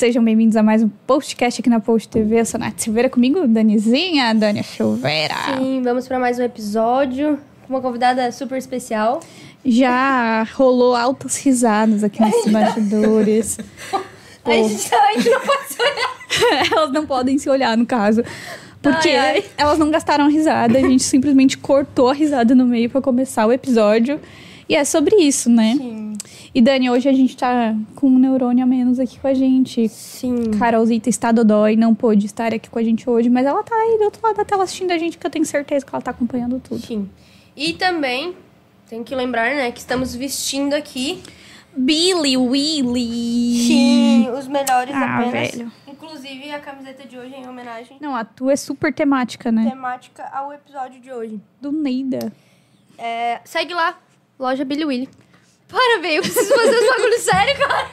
sejam bem-vindos a mais um postcast aqui na Post TV. Eu sou a Nath Silveira, comigo Danizinha, Dani Silveira. Sim, vamos para mais um episódio com uma convidada super especial. Já rolou altas risadas aqui nesses bastidores. A gente, a gente não pode se olhar. elas não podem se olhar, no caso. Porque Ai, ai. elas não gastaram risada, a gente simplesmente cortou a risada no meio pra começar o episódio. E é sobre isso, né? Sim. E Dani, hoje a gente tá com um neurônio a menos aqui com a gente. Sim. Carolzita está dodói, não pôde estar aqui com a gente hoje, mas ela tá aí do outro lado da tela assistindo a gente, que eu tenho certeza que ela tá acompanhando tudo. Sim. E também, tem que lembrar, né, que estamos vestindo aqui Billy Willy! os melhores Ah, apenas. velho. Inclusive, a camiseta de hoje é em homenagem Não, a tua é super temática, né? temática ao episódio de hoje. Do Neida. É, segue lá, loja Billy Willy. Para, velho, eu preciso fazer os bagulho sério, cara.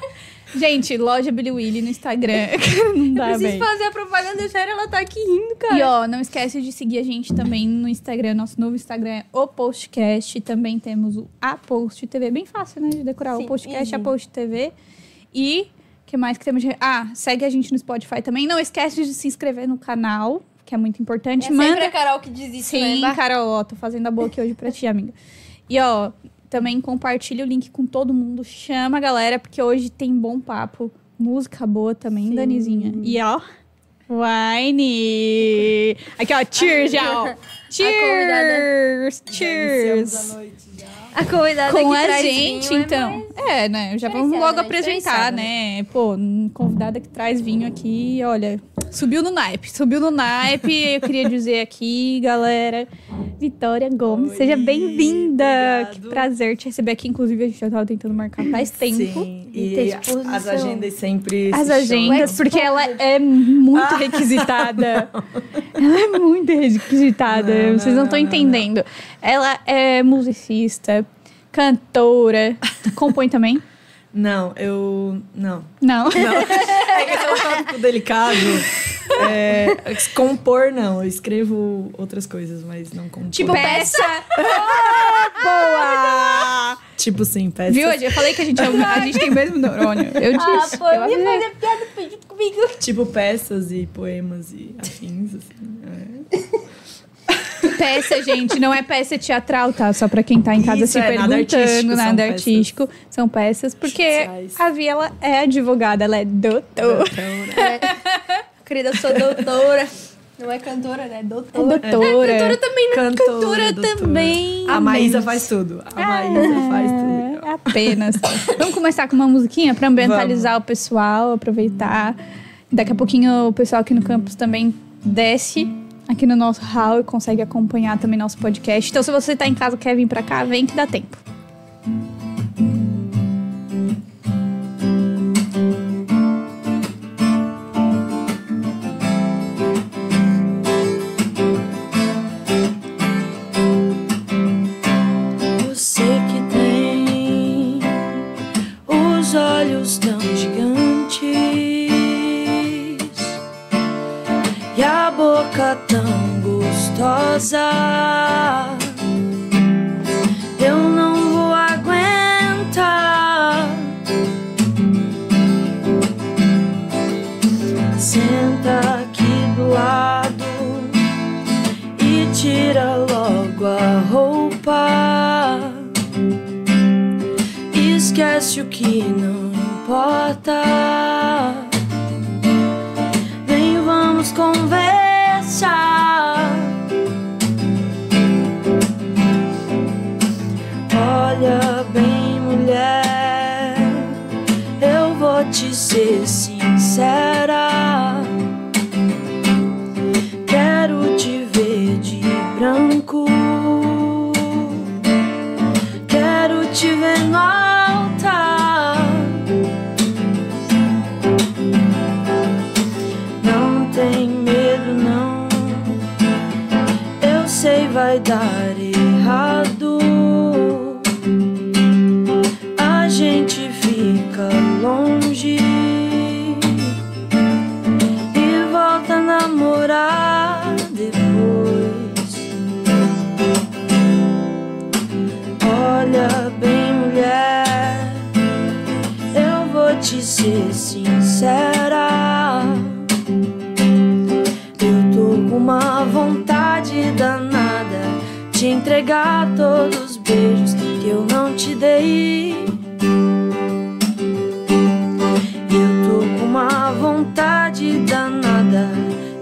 Gente, loja Billy Willy no Instagram. não Eu dá, preciso velho. fazer a propaganda séria, ela tá aqui rindo, cara. E ó, não esquece de seguir a gente também no Instagram. Nosso novo Instagram é o Postcast. Também temos o A Post TV. Bem fácil, né? De decorar Sim, o Postcast, easy. a Post TV. E que mais que temos? de- Ah, segue a gente no Spotify também. Não esquece de se inscrever no canal, que é muito importante. é sempre a Carol que diz isso, Sim, né? Carol, ó, tô fazendo a boa aqui hoje pra ti, amiga. E ó, também compartilha o link com todo mundo, chama a galera, porque hoje tem bom papo, música boa também, Sim. Danizinha. E ó, wine! Aqui ó, cheers já, ó. Cheers! Cheers! A convidada Com que a traz gente, vinho é então. mais- É, né? Já vamos logo né? apresentar, Diferenciada, né? Pô, convidada que traz vinho aqui, olha, subiu no naipe, subiu no naipe. Eu queria dizer aqui, galera, Vitória Gomes, Oi, seja bem-vinda. Que prazer te receber aqui. Inclusive, a gente já tava tentando marcar faz tempo. Sim, E e as agendas sempre. As agendas, Exposed. porque ela é muito Ah. requisitada. ela é muito requisitada. Não, Vocês não não, estão não, entendendo. Ela é musicista, cantora. Compõe também? Não, eu. Não. Não. Não. É é um tópico delicado. É, compor, não. Eu escrevo outras coisas, mas não compor. Tipo, peça. Boa! Tipo, sim, peças. Viu? Eu falei que a gente, é um- a gente tem o mesmo neurônio. Eu Ah, disse. pô, eu ia fazer piada junto comigo. Tipo, peças e poemas e afins, assim. é. Peça, gente, não é peça teatral, tá? Só pra quem tá em casa Isso, se é, nada perguntando, artístico, são nada peças. artístico. São peças, porque a Vi, ela é advogada, ela é doutora. Querida, eu sou doutora. Não é cantora, né? Doutora. Doutora. Cantora também, né? Cantora, Doutora doutora. também. A Maísa faz tudo. A Maísa faz tudo. É, apenas. Vamos começar com uma musiquinha pra ambientalizar o pessoal, aproveitar. Daqui a pouquinho o pessoal aqui no campus também desce aqui no nosso hall e consegue acompanhar também nosso podcast. Então, se você tá em casa quer vir pra cá, vem que dá tempo. Gostosa. Eu não vou aguentar. Senta aqui do lado e tira logo a roupa. Esquece o que não importa. Sincera. Quero te ver de branco. Quero te ver no altar. Não tem medo, não. Eu sei, vai dar entregar todos os beijos que eu não te dei. Eu tô com uma vontade danada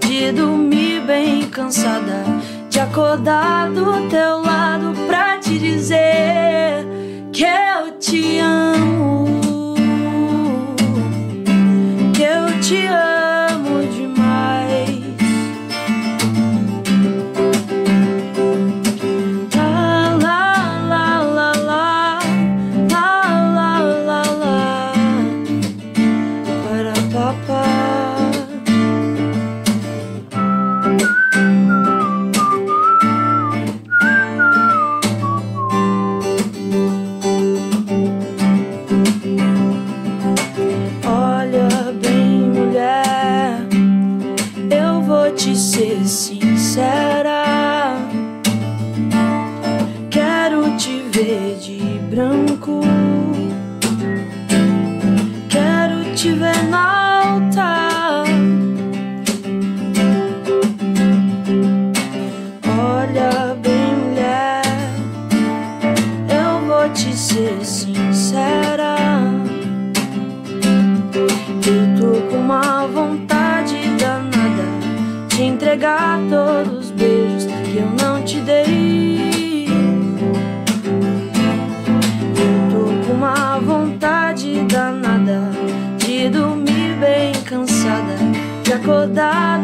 de dormir bem cansada, de acordar do teu lado pra te dizer que eu te amo. Que eu te amo entregar todos os beijos que eu não te dei. Eu tô com uma vontade danada de dormir bem cansada, de acordar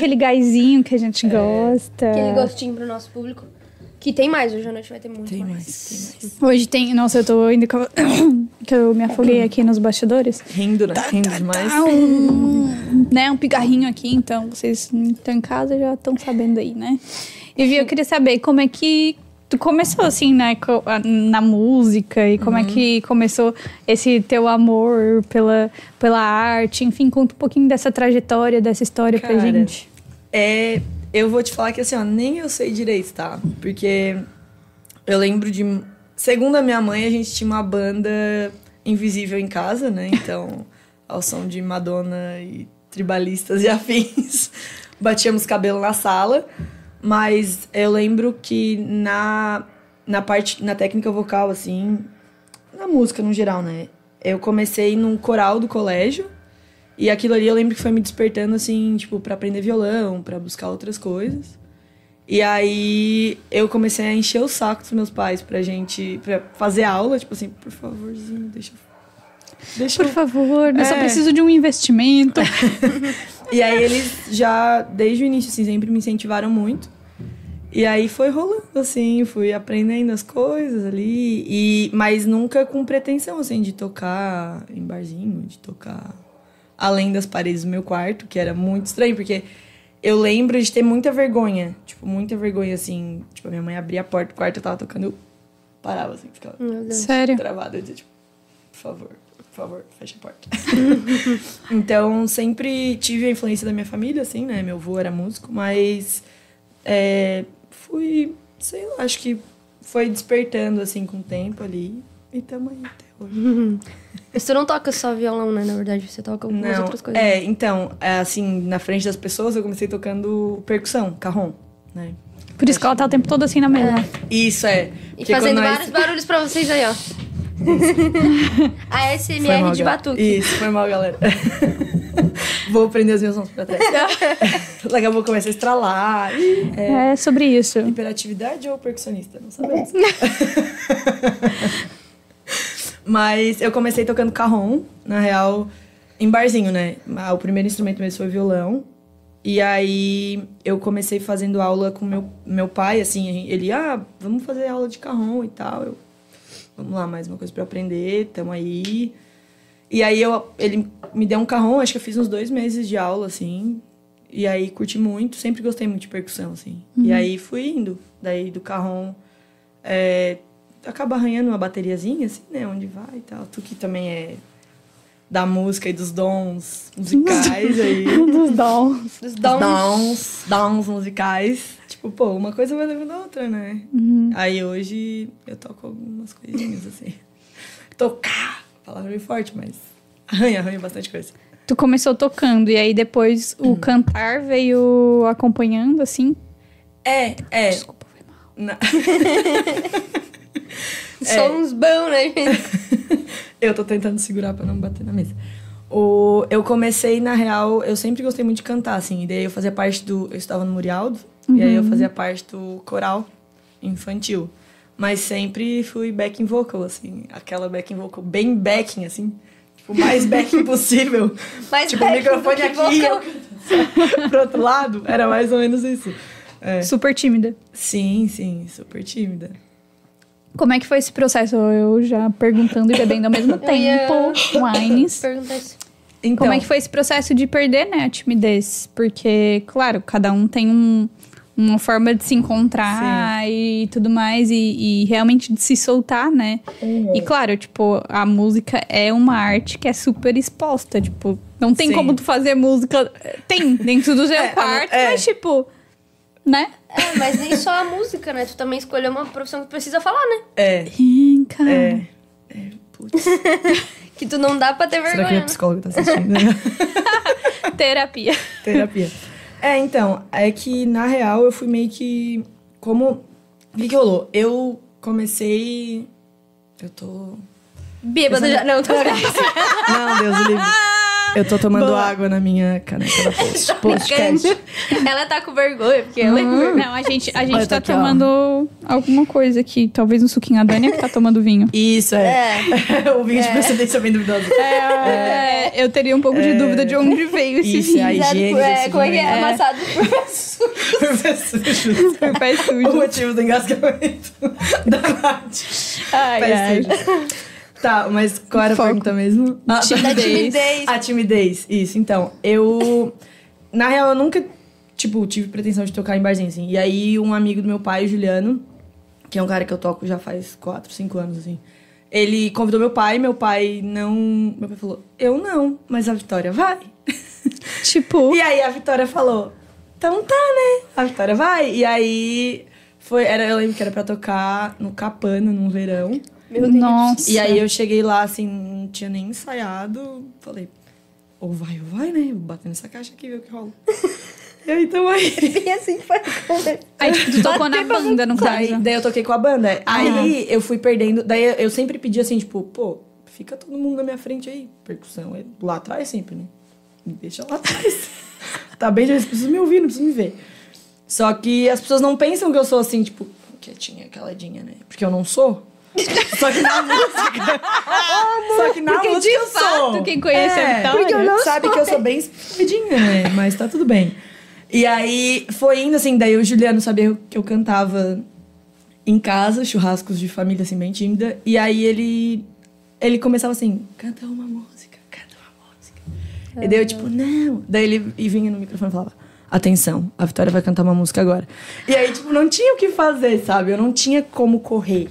aquele gásinho que a gente gosta. Aquele gostinho pro nosso público. Que tem mais, hoje à noite vai ter muito Tem mais. mais, tem mais. Hoje tem. Nossa, eu tô indo. com- Que eu me afoguei aqui nos bastidores. Rindo, né? Rindo demais. Ah, um, né, um pigarrinho aqui, então vocês estão em casa já estão sabendo aí, né? E Vi, eu queria saber como é que tu começou assim, né, na música e como é que começou esse teu amor pela, pela arte, enfim, conta um pouquinho dessa trajetória, dessa história pra Cara, gente. É, eu vou te falar que assim, ó, nem eu sei direito, tá? Porque eu lembro de. Segundo a minha mãe, a gente tinha uma banda invisível em casa, né? Então, ao som de Madonna e tribalistas e afins, batíamos cabelo na sala. Mas eu lembro que na, na parte, na técnica vocal, assim, na música no geral, né? Eu comecei num coral do colégio. E aquilo ali eu lembro que foi me despertando, assim, tipo, pra aprender violão, pra buscar outras coisas. E aí eu comecei a encher o saco dos meus pais pra gente, pra fazer aula, tipo assim, por favorzinho, deixa eu. Deixa Por eu favor, eu só É. preciso de um investimento. E aí eles já, desde o início, assim, sempre me incentivaram muito. E aí foi rolando, assim, fui aprendendo as coisas ali. E, mas nunca com pretensão, assim, de tocar em barzinho, de tocar além das paredes do meu quarto, que era muito estranho, porque eu lembro de ter muita vergonha. Tipo, muita vergonha, assim. Tipo, a minha mãe abria a porta do quarto, eu tava tocando, eu parava, assim, ficava. Sério. travada. Eu dizia, tipo, por favor, por favor, fecha a porta. então, sempre tive a influência da minha família, assim, né? Meu avô era músico, mas é, fui, sei lá, acho que foi despertando, assim, com o tempo ali. E tamo aí até tu não toca só violão, né? Na verdade, você toca algumas Não, outras coisas. é, então, é, assim, na frente das pessoas eu comecei tocando percussão, carrom, né? Por isso que ela tá o tempo todo assim na mesa. Isso, é. E porque fazendo quando nós- vários barulhos pra vocês aí, ó. a SMR mal, de batuque. Isso, foi mal, galera. Vou prender os meus sons pra trás. Daqui a pouco começa a estralar. É, É sobre isso. hiperatividade ou percussionista? Não sabemos. Mas eu comecei tocando carrom, na real, em barzinho, né? O primeiro instrumento mesmo foi violão. E aí eu comecei fazendo aula com meu, meu pai, assim, ele, ah, vamos fazer aula de carrom e tal. Eu, vamos lá, mais uma coisa pra aprender, tamo aí. E aí eu, ele me deu um carrão, acho que eu fiz uns dois meses de aula, assim. E aí curti muito, sempre gostei muito de percussão, assim. E aí fui indo. Daí do carrão. É, acaba arranhando uma bateriazinha, assim, né? Onde vai e tal. Tu que também é da música e dos dons musicais aí. Dos dons. Dos Os dons. dons, dons musicais. Tipo, pô, uma coisa vai levando a outra, né? Uhum. Aí hoje eu toco algumas coisinhas, assim. Tocar! Palavra meio forte, mas arranha, arranha bastante coisa. Tu começou tocando e aí depois o cantar veio acompanhando, assim? É, é. Desculpa, foi mal. Na- Sons bons, né, gente? eu tô tentando segurar pra não bater na mesa. O, eu comecei, na real, eu sempre gostei muito de cantar, assim. E daí eu fazia parte do. Eu estava no Murialdo, e aí eu fazia parte do coral infantil. Mas sempre fui backing vocal, assim. Aquela backing vocal bem backing, assim. Tipo, o mais backing possível. Mais tipo, o microfone aqui eu vocal. pro outro lado. Era mais ou menos isso. É. Super tímida. Sim, sim, super tímida. Como é que foi esse processo? Eu já perguntando e bebendo ao mesmo tempo. Wines. Pergunta isso. Então, Como é que foi esse processo de perder, né, a timidez? Porque, claro, cada um tem um- uma forma de se encontrar e tudo mais, e, e realmente de se soltar, né? Uhum. E claro, tipo, a música é uma arte que é super exposta, tipo, não tem Sim. como tu fazer música. Tem dentro do seu É, quarto, é. mas tipo, né? É, mas nem só a música, né? Tu também escolheu uma profissão que precisa falar, né? É, Brinca. é. É, putz. Que tu não dá pra ter Será que vergonha. a né? psicóloga tá assistindo? Terapia. Terapia. É, então, é que na real eu fui meio que. Como. O que, que rolou? Eu comecei. Eu tô. Bêbada já. Não, tô Não, Deus livre. Eu tô tomando água na minha caneca da post. Podcast. Ela tá com vergonha, porque ela é Não, a gente, a gente Olha, tá aqui, ó. tomando alguma coisa aqui. Talvez um suquinho. A Dani que tá tomando vinho. Isso, é. o vinho de procedência bem duvidosa. É, eu teria um pouco de dúvida de onde veio esse Isso, vinho. a higiene é, desse como é que é? aí. Amassado por pessoas. Por pé o sujo. motivo do engasgamento da Nath. Ai, Pé ai. sujo. Tá, mas qual era a Foco. pergunta mesmo? Ah, Da timidez. A timidez, isso. Então, eu. Na real, eu nunca, tipo, tive pretensão de tocar em barzinho, assim. E aí, um amigo do meu pai, o Juliano, que é um cara que eu toco já faz 4, 5 anos, assim. Ele convidou meu pai, meu pai não. Meu pai falou, eu não, mas a Vitória vai. Tipo, E aí a Vitória falou, então tá, né? A Vitória vai. E aí foi, era, eu lembro que era pra tocar no Capana, num verão. Meu Deus. nossa. E aí eu cheguei lá, assim, não tinha nem ensaiado. Falei, ou vai ou vai, né? Vou bater nessa caixa aqui e ver o que rola. e aí tamo aí. E assim foi. Aí, tipo, tu tocou na banda, Daí, caso. daí eu toquei com a banda. Aí eu fui perdendo. Daí eu- sempre pedi assim, tipo, pô, fica todo mundo na minha frente aí. Percussão é lá atrás sempre, né? Me deixa lá atrás. tá bem, já precisa me ouvir, não precisa me ver. Só que as pessoas não pensam que eu sou assim, tipo, quietinha, caladinha, né? Porque eu não sou. Só que na música. Só que na Porque música de fato, sou. quem conhece a Vitória- Porque eu não sabe que eu sou bem escondidinha, né? Mas tá tudo bem. E aí foi indo assim, daí o Juliano sabia que eu cantava em casa, churrascos de família assim bem tímida, e aí ele ele começava assim, canta uma música, canta uma música. E daí eu tipo, não. Daí ele e vinha no microfone e falava: "Atenção, a Vitória vai cantar uma música agora". E aí tipo, não tinha o que fazer, sabe? Eu não tinha como correr.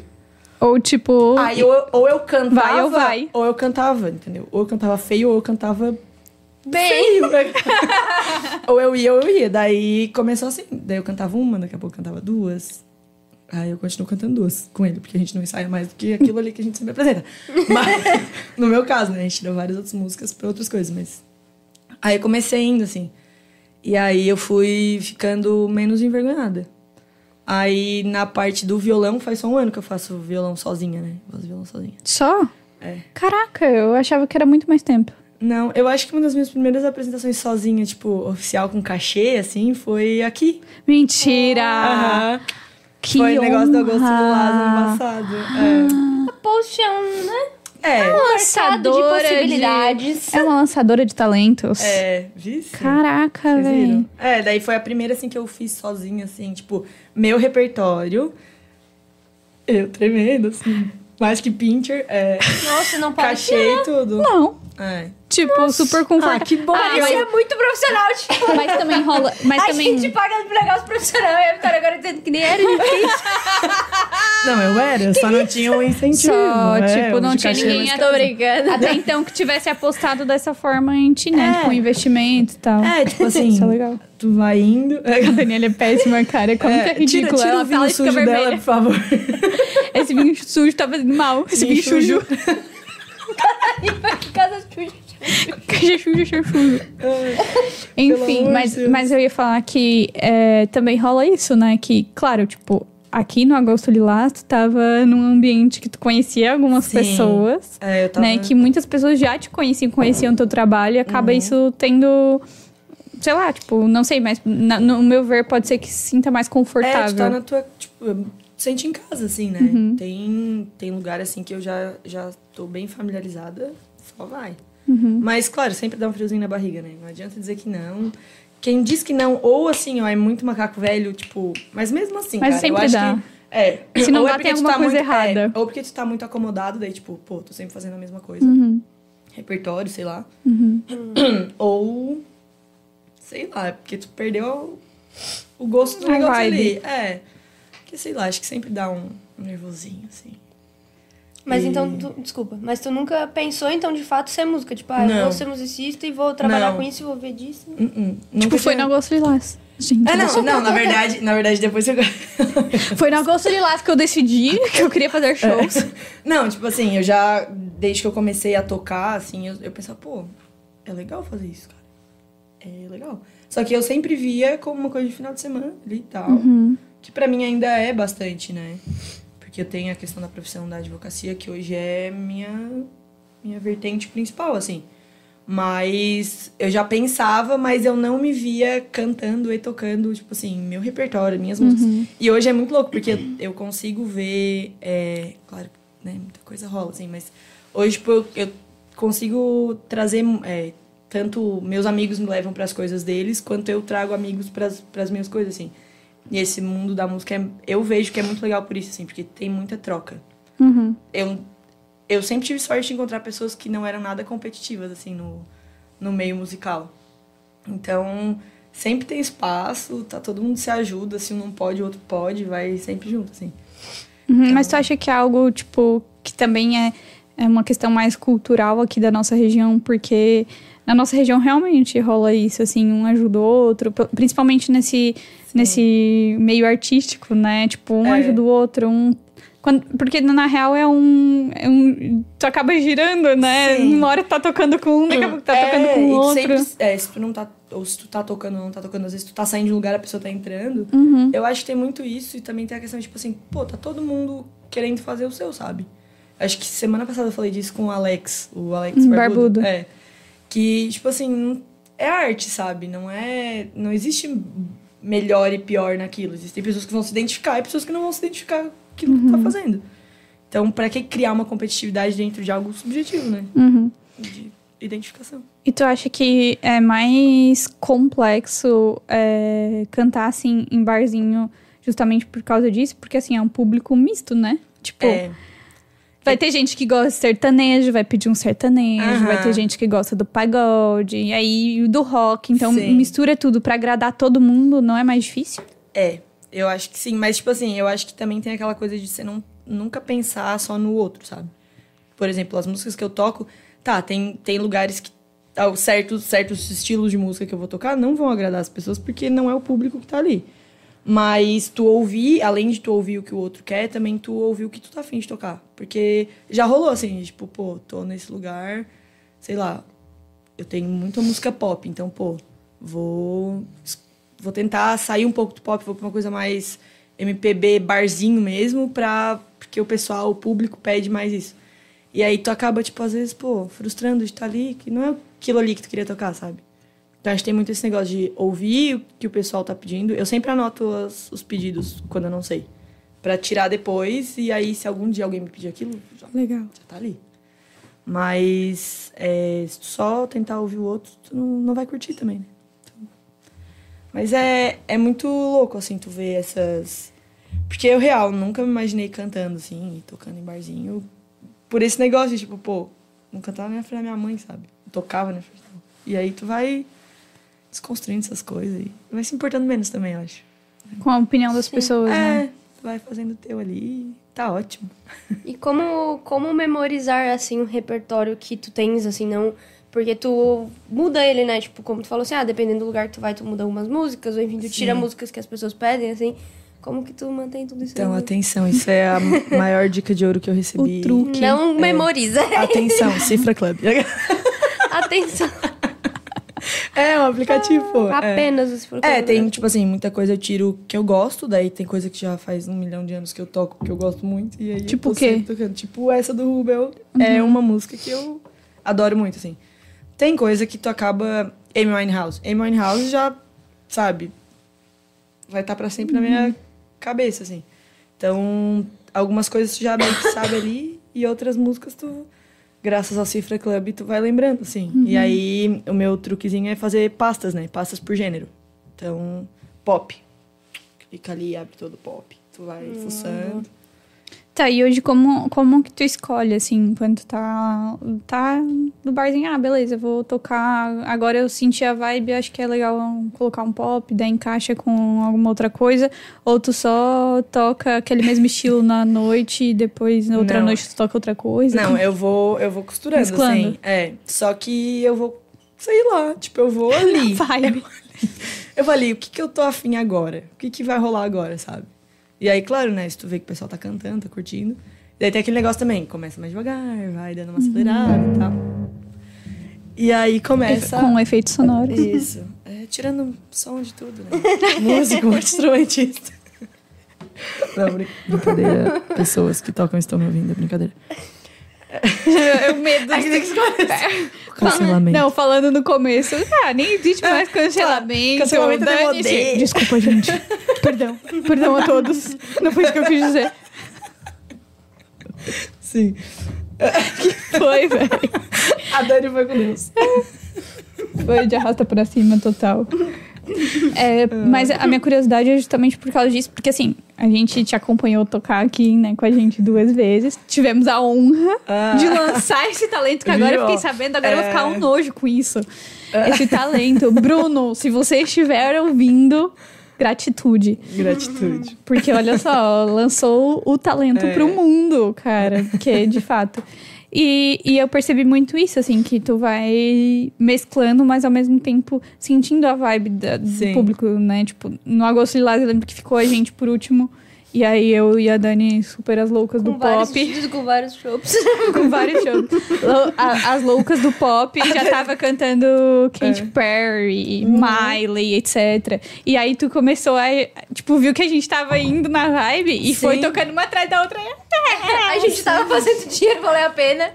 Ou tipo. Aí ou, ou eu cantava, Vai ou vai. ou eu cantava, entendeu? Ou eu cantava feio ou eu cantava Bem, ou eu ia ou eu ia. Daí começou assim. Daí eu cantava uma, daqui a pouco eu cantava duas. Aí eu continuo cantando duas com ele, porque a gente não ensaia mais do que aquilo ali que a gente sempre apresenta. Mas, no meu caso, né? A gente deu várias outras músicas pra outras coisas, mas. Aí eu comecei indo, assim. E aí eu fui ficando menos envergonhada. Aí na parte do violão, faz só um ano que eu faço violão sozinha, né? Eu faço violão sozinha. Só? É. Caraca, eu achava que era muito mais tempo. Não, eu acho que uma das minhas primeiras apresentações sozinha, tipo, oficial com cachê, assim, foi aqui. Mentira! Aham. Que foi o negócio do honra! Agosto Lázaro ano passado. é um, né? É. É. mercado de possibilidades. É uma lançadora de talentos. É, vice? Caraca, velho. É, daí foi a primeira, assim, que eu fiz sozinha, assim, tipo, meu repertório. Eu tremendo, assim. Mais que Pinter, é, Nossa, não cachê parecia. e tudo. Não. É. Tipo, super Ah, confortável. que bom. Ah, mas eu- é muito profissional, tipo. Mas também rola. Mas a também. gente paga por negócio profissional e a Vitória agora dizendo que nem era. gente. Não, eu era, só não tinha o incentivo. Só, é, tipo, não tinha ninguém caro. brincando. Até então que tivesse apostado dessa forma em ti, né? É. Tipo, investimento e tal. É, tipo assim, Isso é legal. tu vai indo. A Daniela é péssima, cara. Como que é tira, ridículo. tira Ela o vinho fala e fica sujo dela, vermelha. por favor. Esse vinho sujo tá fazendo mal. Esse vinho Vinho sujo. Casa suja. Enfim, mas, mas eu ia falar que é, também rola isso, né? Que, claro, tipo, aqui no Agosto Lilás, tu tava num ambiente que tu conhecia algumas Sim. pessoas. É, eu tava... né? Que muitas pessoas já te conheciam, conheciam teu trabalho e acaba isso tendo. Sei lá, tipo, não sei, mas na- no meu ver pode ser que se sinta mais É, confortável. tu tá na tua. Tipo, sente em casa, assim, né? Uhum. Tem, tem lugar, assim, que eu já, já tô bem familiarizada, só vai. Uhum. Mas, claro, sempre dá um friozinho na barriga, né? Não adianta dizer que não. Quem diz que não, ou assim, ó, é muito macaco velho, tipo. Mas mesmo assim, Mas cara, sempre eu acho dá. que. É. Se não ou dá, é tem alguma coisa muito, errada. é, ou porque tu tá muito acomodado, daí, tipo, pô, tô sempre fazendo a mesma coisa. Uhum. Repertório, sei lá. Uhum. Ou. Sei lá, é porque tu perdeu o gosto do negócio vibe. ali. É. Porque, sei lá, acho que sempre dá um, um nervosinho, assim. Mas E- então, tu, desculpa, mas tu nunca pensou então de fato ser música? Tipo, ah, eu Não. vou ser musicista e vou trabalhar Não. com isso e vou ver disso. Uh -uh. Tipo, foi tinha- no Agosto Lilás. Gente, Ah, não, não, na verdade, na verdade, depois eu. Foi no Agosto Lilás que eu decidi que eu queria fazer shows. Não, tipo assim, eu já, desde que eu comecei a tocar, assim, eu, eu pensava, pô, é legal fazer isso, cara. É legal. Só que eu sempre via como uma coisa de final de semana ali e tal. Uhum. Que pra mim ainda é bastante, né? Porque eu tenho a questão da profissão da advocacia, que hoje é minha, minha vertente principal, assim. Mas eu já pensava, mas eu não me via cantando e tocando, tipo assim, meu repertório, minhas músicas. E hoje é muito louco, porque eu, eu consigo ver. É, claro, né, muita coisa rola, assim, mas hoje, tipo, eu, eu consigo trazer. é, tanto meus amigos me levam para as coisas deles, quanto eu trago amigos para as minhas coisas, assim. E esse mundo da música, é- eu vejo que é muito legal por isso, assim, porque tem muita troca. Uhum. Eu, eu sempre tive sorte de encontrar pessoas que não eram nada competitivas, assim, no, no meio musical. Então, sempre tem espaço, tá, todo mundo se ajuda, se um não pode, o outro pode, vai sempre junto, assim. Uhum, Mas tu acha que é algo, tipo, que também é, é uma questão mais cultural aqui da nossa região? Porque na nossa região realmente rola isso, assim, um ajuda o outro, principalmente nesse, nesse meio artístico, né? Tipo, um É. ajuda o outro, um. Quando, porque na real é um, é um. Tu acaba girando, né? Sim. Uma hora tu tá tocando com um, daqui a pouco tá tocando É, com e o outro. Sempre, é, se tu não tá. Ou se tu tá tocando ou não tá tocando, às vezes tu tá saindo de um lugar, a pessoa tá entrando. Uhum. Eu acho que tem muito isso e também tem a questão, tipo assim, pô, tá todo mundo querendo fazer o seu, sabe? Acho que semana passada eu falei disso com o Alex, o Alex Hum, Barbudo. Barbudo. É. Que, tipo assim, é arte, sabe? Não é. Não existe melhor e pior naquilo. Existem pessoas que vão se identificar e pessoas que não vão se identificar com aquilo que tu tá fazendo. Então, pra que criar uma competitividade dentro de algo subjetivo, né? Uhum. De identificação. E tu acha que é mais complexo é, cantar assim em barzinho justamente por causa disso? Porque assim, é um público misto, né? Tipo, É. vai ter gente que gosta de sertanejo, vai pedir um sertanejo, Aham. vai ter gente que gosta do pagode, e aí do rock. Então Sim. mistura tudo pra agradar todo mundo, não é mais difícil? É, eu acho que sim, mas tipo assim, eu acho que também tem aquela coisa de você não, nunca pensar só no outro, sabe? Por exemplo, as músicas que eu toco, tá, tem, tem lugares que certos, certos estilos de música que eu vou tocar não vão agradar as pessoas porque não é o público que tá ali. Mas tu ouvir, além de tu ouvir o que o outro quer, também tu ouvir o que tu tá afim de tocar. Porque já rolou assim, tipo, pô, tô nesse lugar, sei lá, eu tenho muita música pop, então, pô, vou vou tentar sair um pouco do pop, vou pra uma coisa mais MPB, barzinho mesmo, pra, porque o pessoal, o público pede mais isso. E aí tu acaba, tipo, às vezes, pô, frustrando de estar ali, que não é aquilo ali que tu queria tocar, sabe? Então acho que tem muito esse negócio de ouvir o que o pessoal tá pedindo. Eu sempre anoto as- os pedidos quando eu não sei. Pra tirar depois, e aí se algum dia alguém me pedir aquilo, já, Legal. já tá ali. Mas é, se tu só tentar ouvir o outro, tu não, não vai curtir também, né? Então, mas é, é muito louco, assim, tu ver essas... Porque eu, real, nunca me imaginei cantando, assim, e tocando em barzinho. Por esse negócio de, tipo, pô, não cantava nem na frente da minha mãe, sabe? Eu tocava na frente dela. E aí tu vai desconstruindo essas coisas e vai se importando menos também, eu acho. Com a opinião das pessoas, É, né? tu vai fazendo o teu ali e tá ótimo. E como, como memorizar, assim, um repertório que tu tens, assim, não... Porque tu muda ele, né? Tipo, como tu falou assim, ah, dependendo do lugar que tu vai, tu muda algumas músicas, ou enfim, tu tira Sim. músicas que as pessoas pedem, assim. Como que tu mantém tudo isso Então, aí? atenção, isso é a maior dica de ouro que eu recebi. O truque. Não memoriza. Atenção, Cifra Club. Atenção. É um aplicativo, pô. é. Apenas os É, tem, tipo assim, muita coisa eu tiro que eu gosto, daí tem coisa que já faz um milhão de anos que eu toco, que eu gosto muito, e aí Tipo eu o quê? Tipo essa do Rubel, é uma música que eu adoro muito, assim. Tem coisa que tu acaba... Amy Winehouse. Amy Winehouse já, sabe, vai estar pra sempre na minha cabeça, assim. Então, algumas coisas tu já meio que sabe ali, e outras músicas tu... Graças ao Cifra Club, tu vai lembrando, assim. E aí, o meu truquezinho é fazer pastas, né? Pastas por gênero. Então, pop. Clica ali e abre todo o pop. Tu vai fuçando. Tá, e hoje como, como que tu escolhe, assim, quando tu tá, tá no barzinho? Ah, beleza, eu vou tocar. Agora eu senti a vibe, acho que é legal colocar um pop, daí encaixa com alguma outra coisa. Ou tu só toca aquele mesmo estilo na noite e depois na outra Não. noite tu toca outra coisa? Não, eu vou, eu vou costurando, Mesclando. assim. É. Só que eu vou, sei lá, tipo, eu vou ali. Vibe. Eu vou ali, o que, que eu tô afim agora? O que, que vai rolar agora, sabe? E aí, claro, né? Se tu vê que o pessoal tá cantando, tá curtindo. Daí tem aquele negócio também, começa mais devagar, vai dando uma acelerada e tal. E aí começa. Com efeitos sonoros. Isso. É, tirando som de tudo, né? Músico, instrumentista. Não, brin- brincadeira. Pessoas que tocam estão me ouvindo, brincadeira. Eu medo. Aqui tem que escolher. Cancelamento. Não, falando no começo. Ah, nem existe mais cancelamento. Cancelamento eu dane-se. odeio. Desculpa, gente. Perdão. Perdão a todos. Não foi isso que eu quis dizer. Sim. Foi, velho. A Dani foi com Deus. Foi de arrasta pra cima total. É, mas a minha curiosidade é justamente por causa disso, porque assim, a gente te acompanhou tocar aqui, né, com a gente duas vezes. Tivemos a honra Ah. de lançar esse talento, que agora eu Viu? fiquei sabendo, agora eu vou ficar É. um nojo com isso. Esse talento. Bruno, se você estiver ouvindo, gratitude. Gratitude. Porque olha só, lançou o talento É. pro mundo, cara. Que de fato. E, e eu percebi muito isso, assim, que tu vai mesclando, mas ao mesmo tempo sentindo a vibe da- do Sim. público, né? Tipo, no Agosto Lilás eu lembro que ficou a gente por último. E aí eu e a Dani super as loucas do Com vários pop. com vários shows. com vários shows. As loucas do pop já tava cantando Katy É. Perry, Uhum. Miley, etc. E aí tu começou a, tipo, viu que a gente tava indo na vibe e foi Sim. tocando uma atrás da outra. A gente tava fazendo dinheiro, valeu a pena.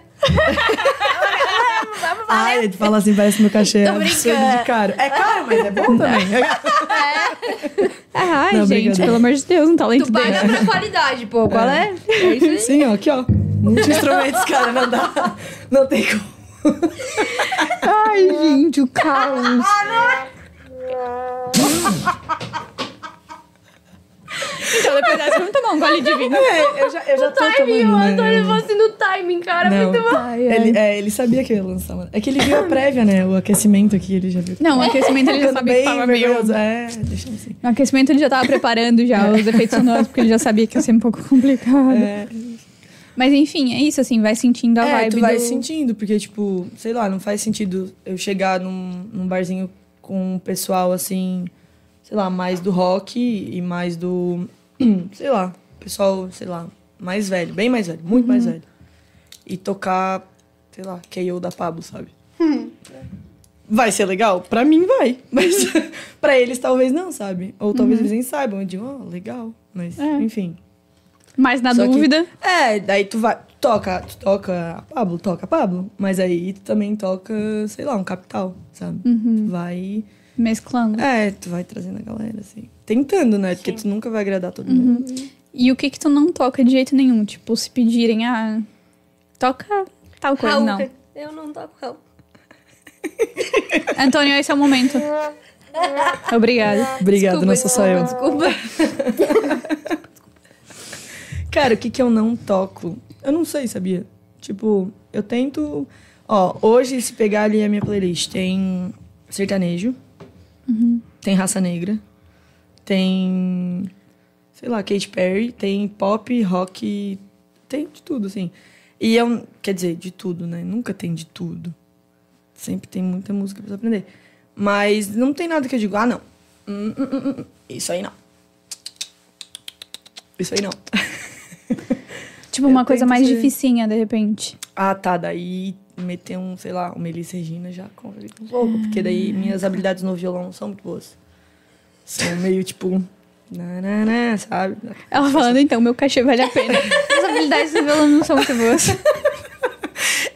Ai, tu fala assim, parece meu cachê é Tô absurdo brincando. de caro. É caro, mas é bom também. Ai, Não, gente, brincadeira. pelo amor de Deus, um talento Tu paga desse. pra qualidade, pô. Qual é? É isso aí. Sim, ó, aqui, ó. Muitos instrumentos, cara, não dá. Não tem como. Ai, gente, o caos. então, depois dessa, vamos tomar um gole de vinho. É, eu já, eu já tô Timing, o tomando, né? Antônio falou assim no timing, cara. Não. Muito bom. Ai, ai. Ele, é, ele sabia que eu ia lançar, mano. É que ele viu a prévia, né? O aquecimento aqui, ele já viu. Não, o aquecimento ele já sabia que tava meio... É, deixa assim. No aquecimento ele já tava preparando já os efeitos sonoros, porque ele já sabia que ia ser um pouco complicado. É, Mas enfim, é isso, assim, vai sentindo a é vibe tu vai do... sentindo, porque, tipo, sei lá, não faz sentido eu chegar num, num barzinho com um pessoal, assim, sei lá, mais do rock e mais do, sei lá, pessoal, sei lá, mais velho, bem mais velho, muito mais velho. E tocar, sei lá, KO da Pablo, sabe? Vai ser legal? Pra mim vai, mas pra eles talvez não, sabe? Ou talvez eles nem saibam, eu digo, ó, legal, mas É. enfim. Mas na Só que- dúvida... É, daí tu vai, tu toca, tu toca a Pablo, toca a Pablo, mas aí tu também toca, sei lá, um capital, sabe? Tu vai, Mesclando. é, tu vai trazendo a galera, assim. Tentando, né? Porque tu nunca vai agradar todo mundo. E o que que tu não toca de jeito nenhum? Tipo, se pedirem, ah, toca tal coisa, Raul, não. Eu não toco Raul. Antônio, esse é o momento. Obrigada. Obrigado, não sou só eu. Desculpa. Cara, o que que eu não toco? Eu não sei, sabia? Tipo, eu tento. Ó, hoje, se pegar ali a minha playlist, tem sertanejo, tem raça negra, tem. Sei lá, Katy Perry, tem pop, rock, tem de tudo, assim. E eu. Quer dizer, de tudo, né? Nunca tem de tudo. Sempre tem muita música pra você aprender. Mas não tem nada que eu digo, ah, não. Hum, hum, hum. Isso aí não. Isso aí não. Tipo, Eu uma coisa mais ser- dificinha, de repente. Ah, tá. Daí meter um, sei lá, um Melis Regina já complica um pouco. Porque daí minhas habilidades no violão não são muito boas. São meio tipo. Nanana, sabe? Ela falando, então, meu cachê vale a pena. As habilidades do violão não são muito boas.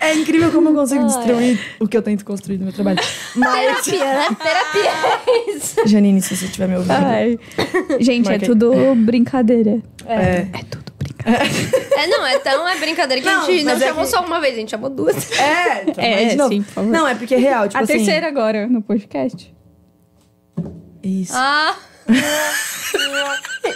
É incrível como eu consigo destruir o que eu tento construir no meu trabalho. Mas. Terapia, né? Terapia é isso. Janine, se você estiver me ouvindo. Ai. Gente, é Marquei. tudo brincadeira. É. É tudo brincadeira. É, não, é tão é brincadeira que Não, a gente não é chamou que- só uma vez, a gente chamou duas. É, então, É, mas de novo. sim, por favor. Não, é porque é real. Tipo a assim, terceira agora, no podcast. Isso. Ah!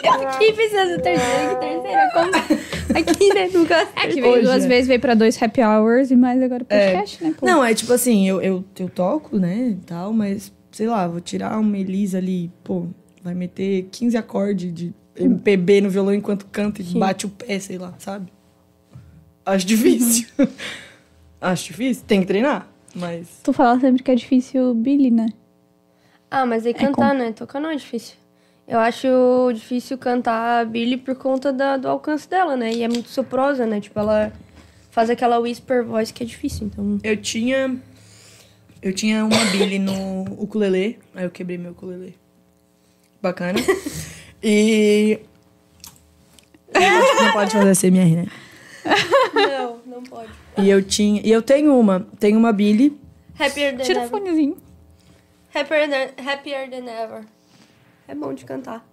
Eu fiquei pensando, terceira, que terceira? Como? Aqui, né? Nunca. É que veio Hoje, duas é. vezes, veio pra dois happy hours e mais agora podcast, né? pô? Não, é tipo assim, eu, eu, eu toco, né, e tal, mas, sei lá, vou tirar uma Elisa ali, pô, vai meter 15 acordes de MPB no violão enquanto canta e bate o pé, sei lá, sabe? Acho difícil. Acho difícil. Tem que treinar, mas... Tu fala sempre que é difícil Billy, né? Ah, mas aí cantar, né? Tocar não é difícil. Eu acho difícil cantar a Billy por conta da- do alcance dela, né? E é muito soprosa, né? Tipo, ela faz aquela whisper voice que é difícil, então... Eu tinha... Eu tinha uma Billy no ukulele, aí eu quebrei meu ukulele. Bacana. e... Não pode fazer CMR, né? Não, não pode. E eu tinha... E eu tenho uma. Tenho uma Billy. Happier than Tira o ever. fonezinho. Happier than, happier than ever. É bom de cantar.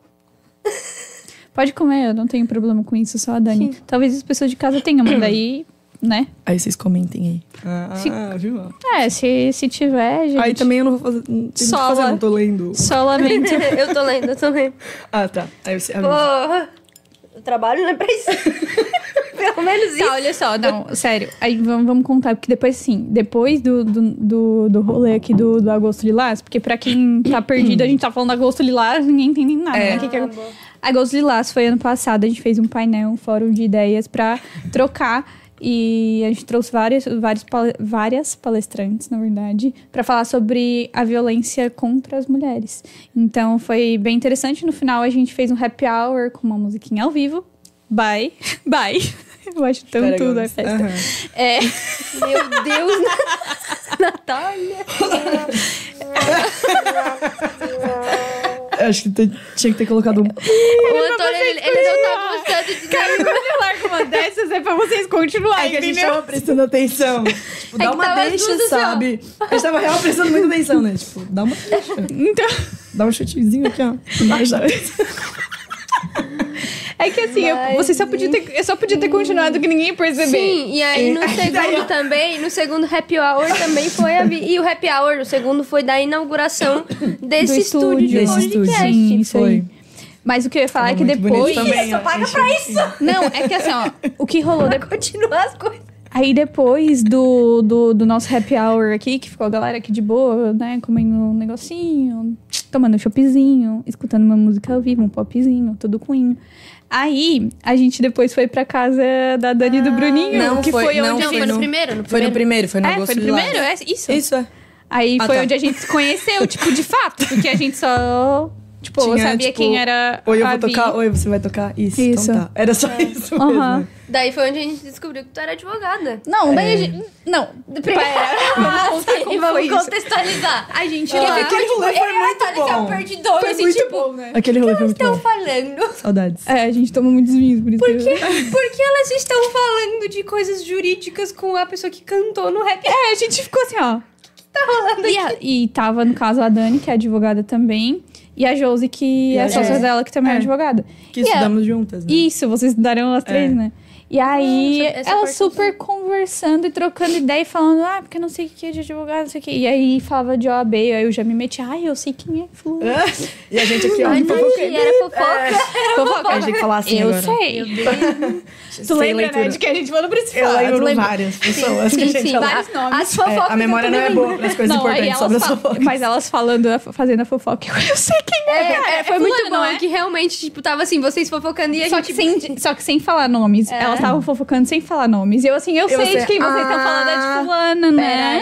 Pode comer, eu não tenho problema com isso, só a Dani. Talvez as pessoas de casa tenham, mas daí, né? Aí vocês comentem aí. Ah, Se- viu? É, se, se tiver, gente. Aí também eu não vou fazer. Não tem Só fazer, não tô lendo. Só lamento. eu tô lendo, eu tô lendo. Ah, tá. Aí você. Porra! O trabalho não é pra isso. Pelo menos isso. Tá, olha só, não, sério. Aí vamos, vamos contar, porque depois, sim, depois do, do, do, do rolê aqui do, do Agosto Lilás, porque pra quem tá perdido, a gente tá falando Agosto Lilás, ninguém entende nada. É. né? O que que é- Ah. Agosto Lilás foi ano passado, a gente fez um painel, um fórum de ideias pra trocar. E a gente trouxe várias, vários, pale- várias palestrantes, na verdade, pra falar sobre a violência contra as mulheres. Então foi bem interessante. No final a gente fez um happy hour com uma musiquinha ao vivo. Bye. Bye. Eu acho tão Pera, tudo a Gomes. festa. Aham. É. Meu Deus, Natália. Acho que te- tinha que ter colocado um. O Antônio, ele, ele não tá gostando de Cara, quando eu largo uma dessas é pra vocês continuarem, É que a gente entendeu? tava prestando atenção. Tipo, dá É que uma deixa, assim, sabe? A gente tava real prestando muita atenção, né? Tipo, dá uma deixa. Então, Dá um chutezinho aqui, ó. É que assim, eu, Mas- você só podia ter, eu só podia ter continuado que ninguém ia perceber. Sim, e aí no segundo também, no segundo happy hour também foi a... vi- E o happy hour, o segundo foi da inauguração desse Do estúdio de Desse estúdio. podcast. Sim, isso Foi. Mas o que eu ia falar é que depois. também, ó. paga pra isso. Não, é que assim, ó, o que rolou Pra depois. continuar as coisas. Aí depois do, do, do nosso happy hour aqui, que ficou a galera aqui de boa, né? Comendo um negocinho, tomando um choppzinho, escutando uma música ao vivo, um popzinho, tudo coinho. Aí, a gente depois foi pra casa da Dani e do Bruninho, não que foi- foi, não onde Não, a foi gente... no no- primeiro, no Foi no primeiro, foi no É, agosto foi no primeiro, é isso. Isso, é. Aí Ah, foi tá. onde a gente se conheceu, tipo, de fato, porque a gente só, tipo, Tinha, sabia tipo, quem era Oi, eu a vou Vi. tocar. Oi, você vai tocar? Isso, Isso. então tá. Era só isso mesmo. Daí foi onde a gente descobriu que tu era advogada. Não, daí a gente... Não, pera, vamos contar e vamos isso. contextualizar. A gente... Ah, lá- aquele rolê foi muito Natália, que é o bom. perdidor, Foi assim, muito tipo, bom, né? Aquele rolê foi muito estão bom. falando? Saudades. É, a gente toma muitos vinhos, por isso Por que que, por que elas estão falando de coisas jurídicas com a pessoa que cantou no rap? É, a gente ficou assim, ó. tá rolando E, a- e tava, no caso, a Dani, que é advogada também. E a Josi, que E é a sócia dela, que também é, É. advogada. Que E a- estudamos juntas, né? Isso, vocês estudaram as três, É. né? E aí, essa ela eu super conversando e trocando ideia e falando, ah, porque não sei o que é de advogado, não sei o que. E aí falava de OAB, aí eu já me meti, ai, eu sei quem é fulano. E a gente aqui, ó, entendi, era fofoca. Fofoca. A gente falar assim eu agora. sei. Tu Sem lembra, leitura. né, de que a gente mandou pra esse Eu tu lembro lembra? várias pessoas que a Sim, gente sim. fala. Vários nomes. As fofocas. É, a memória não é boa para as coisas Não, importantes sobre as fofocas. Mas elas falando, fazendo a fofoca, eu, eu sei quem é. É, é, foi muito fulano, bom, não é? que realmente, tipo, tava assim, vocês fofocando e a gente... só que sem falar nomes. É. Elas estavam fofocando sem falar nomes. E eu assim, eu, Eu sei de quem vocês estão Ah, falando, é de fulano, né?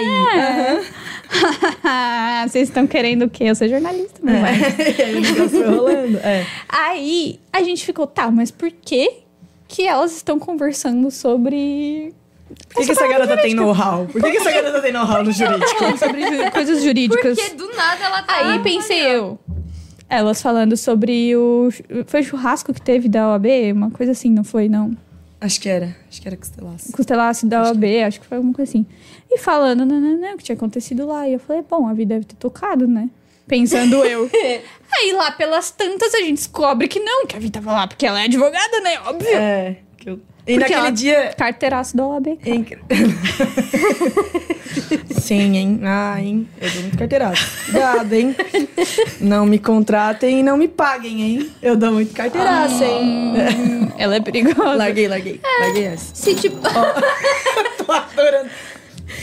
vocês estão querendo o quê? Eu sou jornalista, aí o negócio foi rolando. É. Aí a gente ficou, tá, mas por que que elas estão conversando sobre... Por que, que essa garota tem know-how? Por que, que essa garota tem know-how no jurídico? sobre ju- coisas jurídicas. Porque do nada ela tá... Aí pensei eu, elas falando sobre o... Foi o churrasco que teve da OAB? Uma coisa assim, não foi, não? Acho que era. Acho que era costelaço. Costelaço da OAB, acho que foi alguma coisa assim. E falando, não, não, não, o que tinha acontecido lá. E eu falei, bom, a vida deve ter tocado, né? Pensando eu. Aí lá pelas tantas a gente descobre que não, que a vida tava lá porque ela é advogada, né? Óbvio. É. Que eu... E Porque naquele ela- dia. Carteiraço da OAB. Em... Sim, hein? Ah, hein? Eu dou muito carteiraço. Cuidado, hein? Não me contratem e não me paguem, hein? Eu dou muito carteiraço, hein? Ela é perigosa. Larguei, larguei. Larguei essa. Se, tipo... Tô adorando.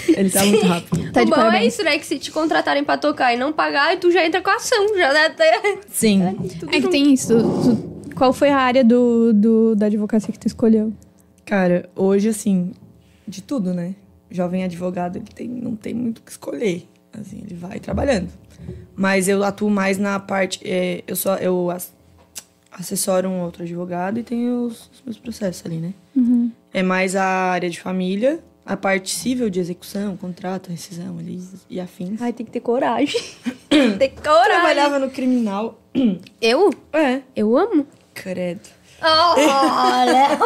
Ele tá muito rápido. Tá o de bom é parabéns. isso, né? Que se te contratarem pra tocar e não pagar, tu já entra com a ação. Já dá até... Sim. É que tem isso. tu- tu- Qual foi a área do, do- da advocacia que tu escolheu? Cara, hoje, assim, de tudo, né? Jovem advogado, ele tem, não tem muito o que escolher. Assim, ele vai trabalhando. Mas eu atuo mais na parte. é, eu só eu as- assessoro um outro advogado e tenho os, os meus processos ali, né? É mais a área de família, a parte civil de execução, contrato, rescisão ali e afins. Ai, tem que ter coragem. tem que ter coragem. Trabalhava no criminal. Eu? É, Eu amo. credo. Olha!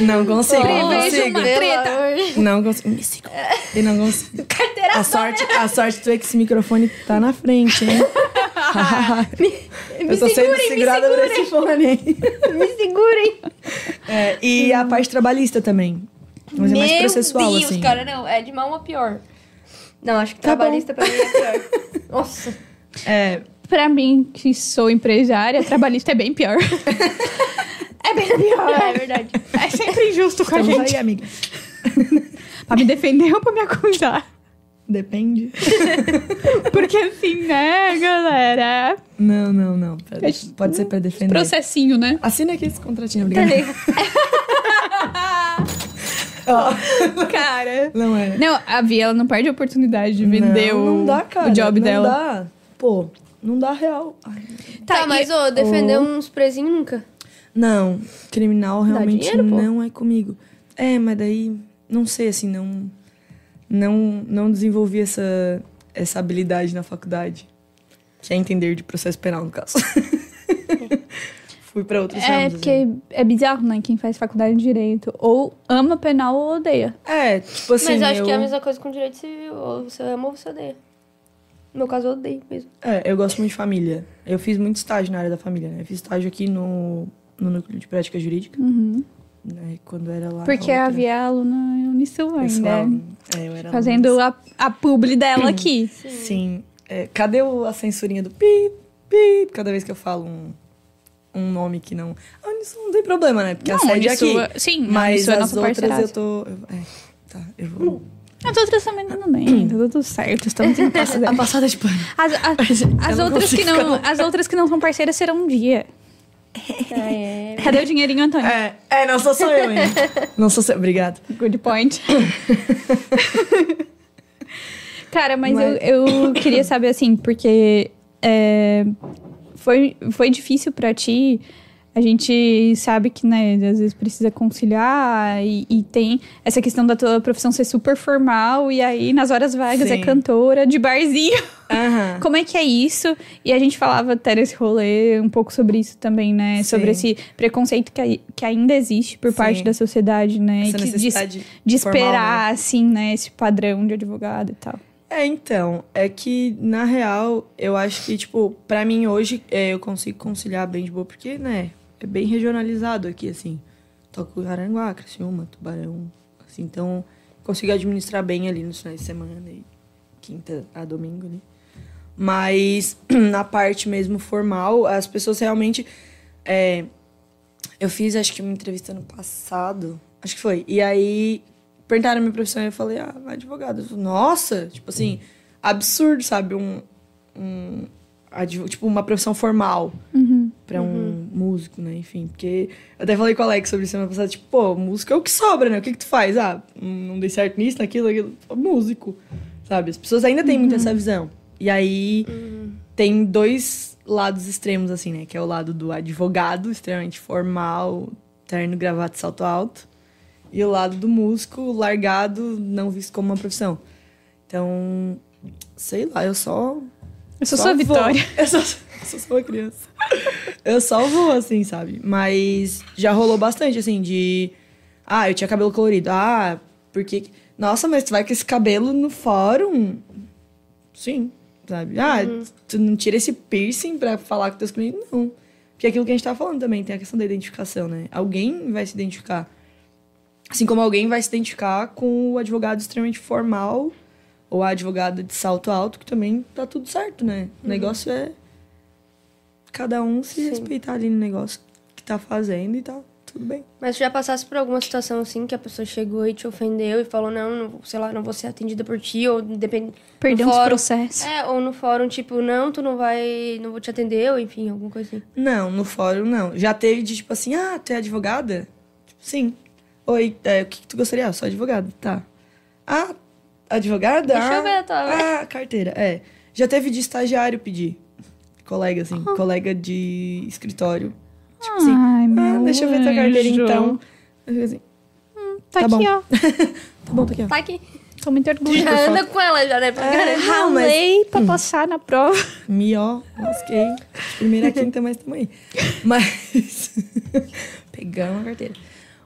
Não consigo, não consigo. treta. Não consigo. Me siga. Eu não consigo. Carteira A sorte, a sorte tu é que esse microfone tá na frente, hein? Eu tô sendo segurem, me segurada por esse fone, hein? Me segurem. É, e a parte trabalhista também. Mas é mais Meu processual, Deus, assim. cara, não. É de mal a pior. Não, acho que Tá trabalhista pra mim é pior. Nossa. É, Pra mim, que sou empresária, trabalhista é bem pior. é bem pior. É verdade. É sempre injusto com a estamos gente. aí, amiga. Pra me defender ou pra me acusar? Depende. Porque assim, né, galera? Não, não, não. Pode ser pra defender. Processinho, né? Assina aqui esse contratinho, Tá obrigada. Ó, Cara. não é. Não, a Via, ela não perde a oportunidade de vender não, o, não dá, cara. o job não dela. dá. Pô, não dá real. Ai, Tá, mas, ô, defender uns presinhos nunca. Não, criminal realmente dinheiro, pô. não é comigo. É, mas daí, não sei, assim, não não não desenvolvi essa essa habilidade na faculdade, que é entender de processo penal no caso. Fui pra outros É, ramos. porque é bizarro, né? Quem faz faculdade de direito ou ama penal ou odeia. assim. É, tipo assim, mas acho eu, que é a mesma coisa com direito civil. Ou você ama ou você odeia. No meu caso, eu odeio mesmo. é, eu gosto muito de família. Eu fiz muito estágio na área da família, né? Eu fiz estágio aqui no no núcleo de prática jurídica, né? Quando era lá. Uhum. Porque a outra. Via é aluna Unisul ainda. é, eu era Fazendo a, a publi dela aqui. Sim. É, cadê o- a censurinha do pi, pi? Cada vez que eu falo um, um nome que não. Ah, isso não tem problema, né? Porque a Não, sede é aqui. Unisul é- sim, mas Unisul é as nossa outras eu parceiraça. tô. eu- é, tá, eu vou. As outras também tá tudo bem, tá tudo certo. Estamos em paz. A passada de pano. As, as, as não outras que não, as outras que não são parceiras serão um dia. Ah, é. Cadê o dinheirinho, Antônio? É, é, não sou só eu, hein? Não sou só. Obrigado. Good point. Cara, mas, Mas- Eu, eu queria saber assim, porque é, foi, foi difícil pra ti. A gente sabe que, né, às vezes precisa conciliar e, e tem essa questão da tua profissão ser super formal e aí nas horas vagas é Sim. cantora de barzinho. Aham. Como é que é isso? E a gente falava até nesse rolê um pouco sobre isso também, né? Sim. Sobre esse preconceito que, que ainda existe por parte Sim. da sociedade, né? Essa que de, de formal, esperar, né? assim, né? Esse padrão de advogado e tal. É, então, é que, na real, eu acho que, tipo, pra mim hoje, é, eu consigo conciliar bem de boa, porque, né, é bem regionalizado aqui, assim. toco Aranguá, Criciúma, Tubarão. Assim, então, consigo administrar bem ali nos finais de semana e quinta a domingo ali. Mas na parte mesmo formal, as pessoas realmente. É, eu fiz, acho que uma entrevista no passado, acho que foi. E aí perguntaram a minha profissão e eu falei, ah, advogado. Falei, Nossa, tipo assim, absurdo, sabe? Um, um tipo, uma profissão formal uhum. Para um uhum. músico, né? Enfim, porque eu até falei com o Alex sobre isso semana passada, tipo, pô, músico é o que sobra, né? O que que tu faz? Ah, não dei certo nisso, naquilo, aquilo. Músico, sabe? As pessoas ainda têm uhum. muito essa visão. E aí uhum. tem dois lados extremos, assim, né? Que é o lado do advogado, extremamente formal, terno, gravata, salto alto. E o lado do músico, largado, não visto como uma profissão. Então, sei lá, eu só eu sou só sua vitória. Eu sou, eu sou só uma criança. Eu só vou, assim, sabe? Mas já rolou bastante, assim, de. Ah, eu tinha cabelo colorido. Ah, porque. Nossa, mas tu vai com esse cabelo no fórum? Sim, sabe? Ah, uhum. tu não tira esse piercing pra falar com teus clientes? Não. Porque é aquilo que a gente tá falando também, tem a questão da identificação, né? Alguém vai se identificar. Assim como alguém vai se identificar com o advogado extremamente formal ou a advogada de salto alto, que também tá tudo certo, né? O uhum. negócio é cada um se Sim. respeitar ali no negócio que tá fazendo e tá tudo bem. Mas já passasse por alguma situação assim que a pessoa chegou e te ofendeu e falou, não, não sei lá, não vou ser atendida por ti, ou depende. Perdeu uns processos. É, ou no fórum, tipo, não, tu não vai. não vou te atender, ou enfim, alguma coisa assim. Não, no fórum não. Já teve de tipo assim, ah, tu é advogada? Tipo, sim. Oi, é, o que, que tu gostaria? Ah, sou advogada, tá. Ah, Advogada? Deixa eu ver a tua. Ah, carteira, é. Já teve de estagiário pedir. Colega, assim, oh. colega de escritório. Tipo assim, Ai, ah, deixa eu ver tua carteira então. Eu assim, hum, tá, tá, aqui, bom. ó. tá bom, tá aqui, ó. Tá aqui. Tô muito orgulhosa. Já anda com ela, já, né? Pra é, Ralei mas... pra hum. passar na prova. Me, ó, lasquei. Primeira, quinta, mas tamo aí. Mas... Pegamos a carteira.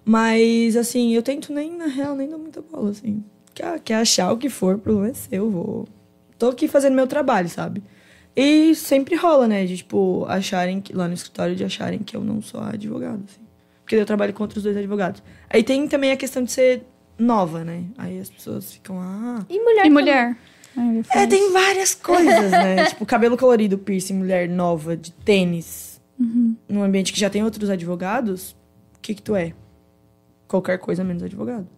Mas, assim, eu tento nem, na real, nem dar muita bola, assim quer, quer achar o que for, o problema é seu. Vou... Tô aqui fazendo meu trabalho, sabe? E sempre rola, né? De, tipo, acharem que, lá no escritório, de acharem que eu não sou advogado, assim. Porque eu trabalho com outros dois advogados. Aí tem também a questão de ser nova, né? Aí as pessoas ficam, ah. E mulher? E mulher? é, tem várias coisas, né? tipo, cabelo colorido, piercing, mulher nova, de tênis. Uhum. Num ambiente que já tem outros advogados, o que que tu é? Qualquer coisa menos advogado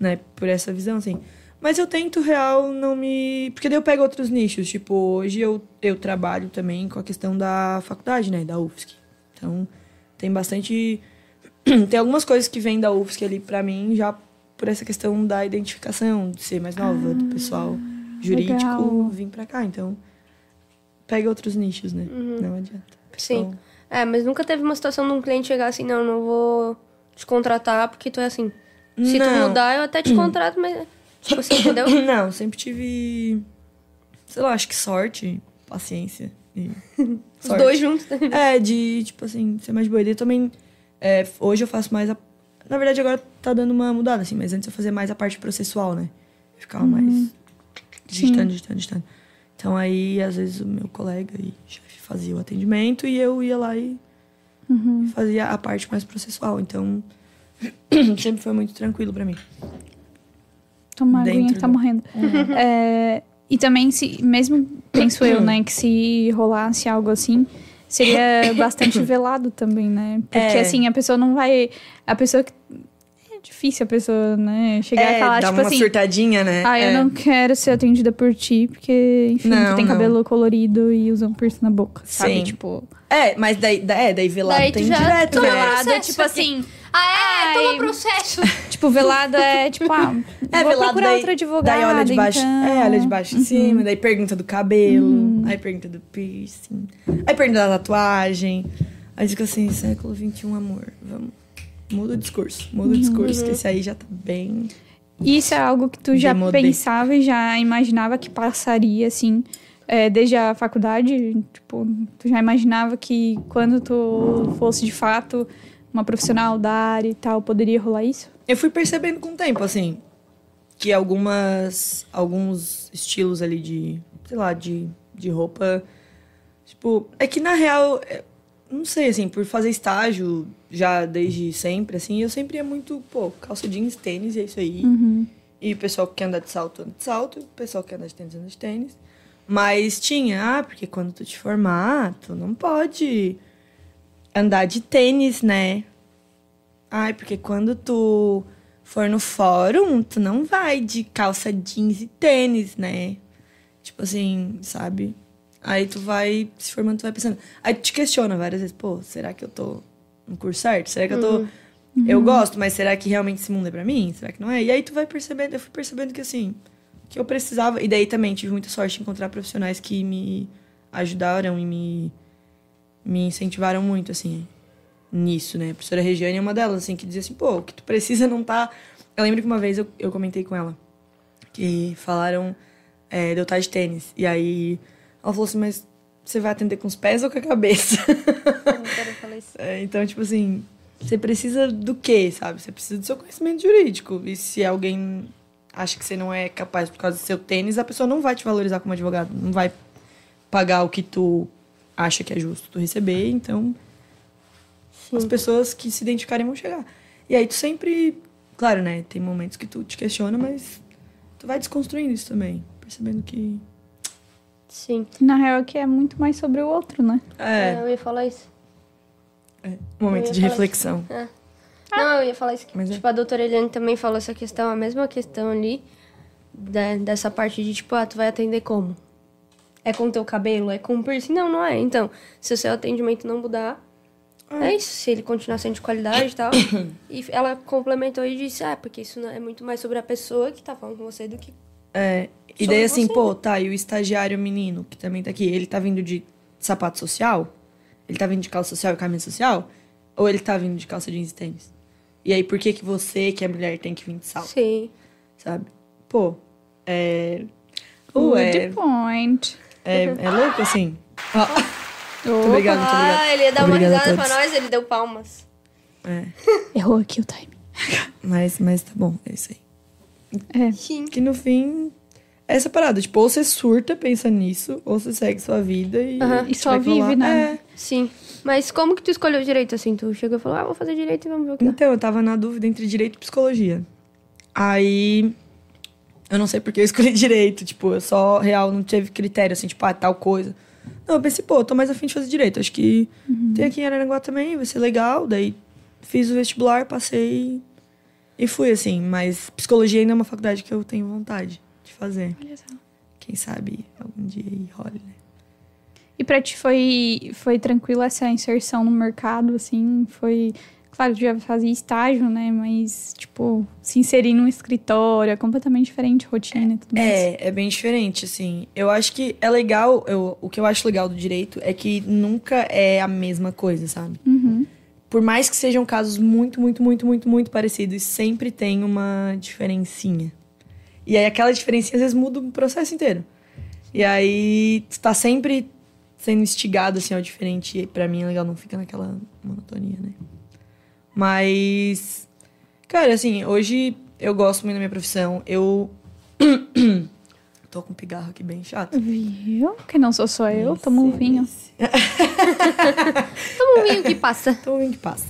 né? Por essa visão, assim. Mas eu tento, real, não me. Porque daí eu pego outros nichos. Tipo, hoje eu, eu trabalho também com a questão da faculdade, né? Da UFSC. Então, tem bastante. tem algumas coisas que vêm da UFSC ali pra mim, já por essa questão da identificação, de ser mais nova, ah, do pessoal jurídico legal. vir pra cá. Então, pega outros nichos, né? Uhum. Não adianta. Pessoal... Sim. É, mas nunca teve uma situação de um cliente chegar assim, não, não vou te contratar porque tu é assim. Se não. tu mudar, eu até te contrato, mas. Tipo assim, entendeu? Não, sempre tive. Sei lá, acho que sorte, paciência. E Os dois juntos. É, de, tipo assim, ser mais boa. E também. É, hoje eu faço mais a. Na verdade, agora tá dando uma mudada, assim, mas antes eu fazia mais a parte processual, né? Eu ficava uhum. mais. Digitando, digitando, digitando. Então aí, às vezes, o meu colega e chefe fazia o atendimento e eu ia lá e uhum. fazia a parte mais processual. Então Sempre foi muito tranquilo para mim. Toma aguinha que tá do... morrendo. Uhum. É, e também, se, mesmo penso eu, né, que se rolasse algo assim, seria bastante velado também, né? Porque é. assim, a pessoa não vai. A pessoa que. É difícil a pessoa, né? Chegar é, a falar, dá tipo uma assim. surtadinha, né? Ah, eu é. não quero ser atendida por ti, porque, enfim, não, tu tem não. cabelo colorido e usa um piercing na boca. Sabe? Sim. Tipo. É, mas daí, é, daí velado daí tem direto, né? Velado, tipo assim. Ah, é? Toma processo. tipo, velado é tipo, ah, é, vou velado procurar daí, outro advogado. Daí olha de baixo, então. é, olha de baixo uhum. em cima, daí pergunta do cabelo, uhum. aí pergunta do piercing, aí pergunta da tatuagem. Aí fica assim, século XXI, amor, vamos. Muda o discurso, muda o uhum. discurso, que esse aí já tá bem. Isso é algo que tu já pensava e já imaginava que passaria, assim, é, desde a faculdade? Tipo, tu já imaginava que quando tu fosse de fato uma profissional da área e tal, poderia rolar isso? Eu fui percebendo com o tempo, assim, que algumas alguns estilos ali de, sei lá, de, de roupa, tipo, é que na real, é, não sei, assim, por fazer estágio já desde sempre, assim, eu sempre ia muito, pô, calça jeans, tênis, é isso aí. Uhum. E o pessoal que quer andar de salto, anda de salto. O pessoal que quer andar de tênis, anda de tênis. Mas tinha, ah, porque quando tu te formar, tu não pode andar de tênis, né? Ai, porque quando tu for no fórum, tu não vai de calça jeans e tênis, né? Tipo assim, sabe? Aí tu vai se formando, tu vai pensando. Aí tu te questiona várias vezes, pô, será que eu tô no curso certo? Será que eu tô. Eu gosto, mas será que realmente esse mundo é pra mim? Será que não é? E aí tu vai percebendo, eu fui percebendo que assim, que eu precisava. E daí também tive muita sorte de encontrar profissionais que me ajudaram e me, me incentivaram muito, assim, nisso, né? A professora Regiane é uma delas, assim, que dizia assim, pô, o que tu precisa não tá. Eu lembro que uma vez eu, eu comentei com ela que falaram é, de eu estar de tênis. E aí ela falou assim, mas você vai atender com os pés ou com a cabeça? Eu não quero falar isso. É, então, tipo assim, você precisa do quê, sabe? Você precisa do seu conhecimento jurídico. E se alguém acha que você não é capaz por causa do seu tênis, a pessoa não vai te valorizar como advogado. Não vai pagar o que tu acha que é justo tu receber. Então, as pessoas que se identificarem vão chegar. E aí tu sempre... Claro, né? Tem momentos que tu te questiona, mas tu vai desconstruindo isso também. Percebendo que... Sim. Na real, que é muito mais sobre o outro, né? É, Eu ia falar isso. é um momento de reflexão. É. Não, eu ia falar isso. Mas é. tipo, a doutora Eliane também falou essa questão, a mesma questão ali, da- dessa parte de, tipo, ah, tu vai atender como? É com o teu cabelo? É com piercing? Não, não é. Então, se o seu atendimento não mudar, é isso. Se ele continuar sendo de qualidade e tal. e ela complementou e disse, ah, porque isso não- é muito mais sobre a pessoa que tá falando com você do que... É, e daí assim, você, pô, tá, e o estagiário menino, que também tá aqui, ele tá vindo de sapato social? Ele tá vindo de calça social e camisa social? Ou ele tá vindo de calça jeans e tênis? E aí, por que que você, que é mulher, tem que vir de salto, Sim. sabe? Pô, é... Good Uh, é, point. é, é louco, assim. Ó, muito obrigada, muito obrigada. Ah, ele ia dar uma Obrigada risada pra nós, ele deu palmas. É, Errou aqui o time. mas, mas tá bom, é isso aí. É. Sim. Que no fim, essa parada. Tipo, ou você surta, pensa nisso, ou você segue sua vida e... E só rolar. vive, né? É. Sim. Mas como que tu escolheu direito, assim? Tu chegou e falou, ah, vou fazer direito e vamos ver o que dá. Então, eu tava na dúvida entre direito e psicologia. Aí. Eu não sei porque eu escolhi direito. Tipo, eu só, real, não teve critério, assim, tipo, ah, tal coisa. Não, eu pensei, pô, eu tô mais afim de fazer direito. Acho que tem aqui em Araranguá também, vai ser legal. Daí fiz o vestibular, passei e fui, assim. Mas psicologia ainda é uma faculdade que eu tenho vontade de fazer. Olha só. Quem sabe algum dia aí role, né? E pra ti foi, foi tranquilo essa inserção no mercado, assim? Foi. Claro, tu já fazia estágio, né? Mas, tipo, se inserir num escritório é completamente diferente, rotina e tudo mais. É, é bem diferente, assim. Eu acho que é legal, eu, o que eu acho legal do direito é que nunca é a mesma coisa, sabe? Uhum. Por mais que sejam casos muito, muito, muito, muito, muito parecidos, sempre tem uma diferencinha. E aí aquela diferencinha às vezes muda o processo inteiro. E aí tu tá sempre sendo instigado assim ao diferente, e pra mim é legal, não fica naquela monotonia, né? Mas cara, assim, hoje eu gosto muito da minha profissão. Eu tô com um pigarro aqui bem chato. Viu? Que não sou só eu, tomo um vinho. Toma um vinho que passa. Então um vinho que passa.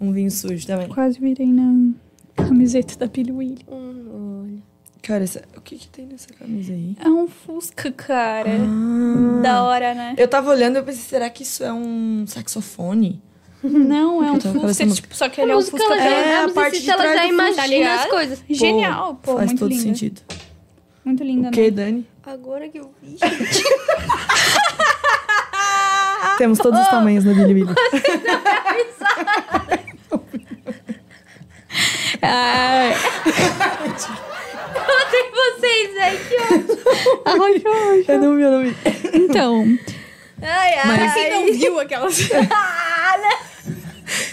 Um vinho sujo também. Quase virei na camiseta da Billy Willy. Hum, olha. Cara, essa- o que que tem nessa camisa aí? É um Fusca, cara. Ah. Da hora, né? Eu tava olhando e eu pensei, será que isso é um saxofone? Não, é um Fusca, tipo, só que A ele é um Fusca ela já, É, a a parte de ela trás já imagina tá as coisas. Genial, pô, Faz muito todo linda. sentido. Muito linda, O que, né? Dani? Agora que eu vi. Temos todos os tamanhos na Billy Billy. Ai, Ontem vocês, velho. Que ótimo. ai, ai. Eu não vi, eu não vi. Então, Ai, ai. Mas- quem não viu aquelas...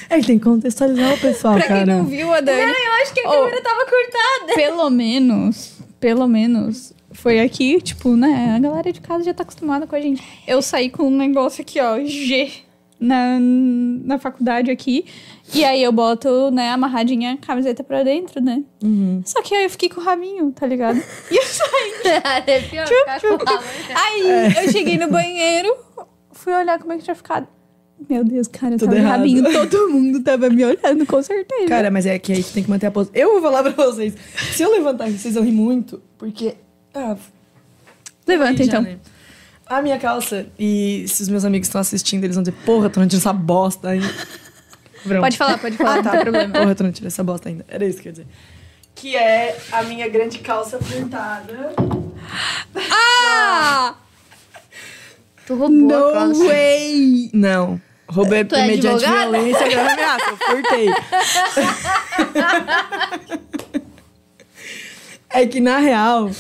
É que tem que contextualizar o pessoal, pra quem cara. não viu a Dani, Não, eu acho que a Oh. câmera tava cortada. pelo menos, pelo menos, foi aqui, tipo, né? A galera de casa já tá acostumada com a gente. Eu saí com um negócio aqui, ó, G, na, na faculdade aqui. E aí eu boto, né, amarradinha a camiseta pra dentro, né? Uhum. Só que aí eu fiquei com o rabinho, tá ligado? E eu saí. é pior mãe. Aí eu cheguei no banheiro, fui olhar como é que tinha ficado. Meu Deus, cara, eu Tudo tava errado. rabinho, todo mundo tava me olhando, com certeza. Cara, mas é que aí tu tem que manter a pose. Eu vou falar pra vocês. Se eu levantar aqui, vocês vão rir muito. Porque. Ah, Levanta aí então. né? A minha calça, e se os meus amigos estão assistindo, eles vão dizer, porra, tu não essa bosta ainda. Verão. Pode falar, pode falar, não tem problema. Porra, tu não tirou essa bosta ainda. Era isso que eu ia dizer. Que é a minha grande calça furtada. Ah! Tu roubou a calça. way! Não. Roubei Tu é mediante advogada? violência grave ameaça. Eu furtei. é que, na real...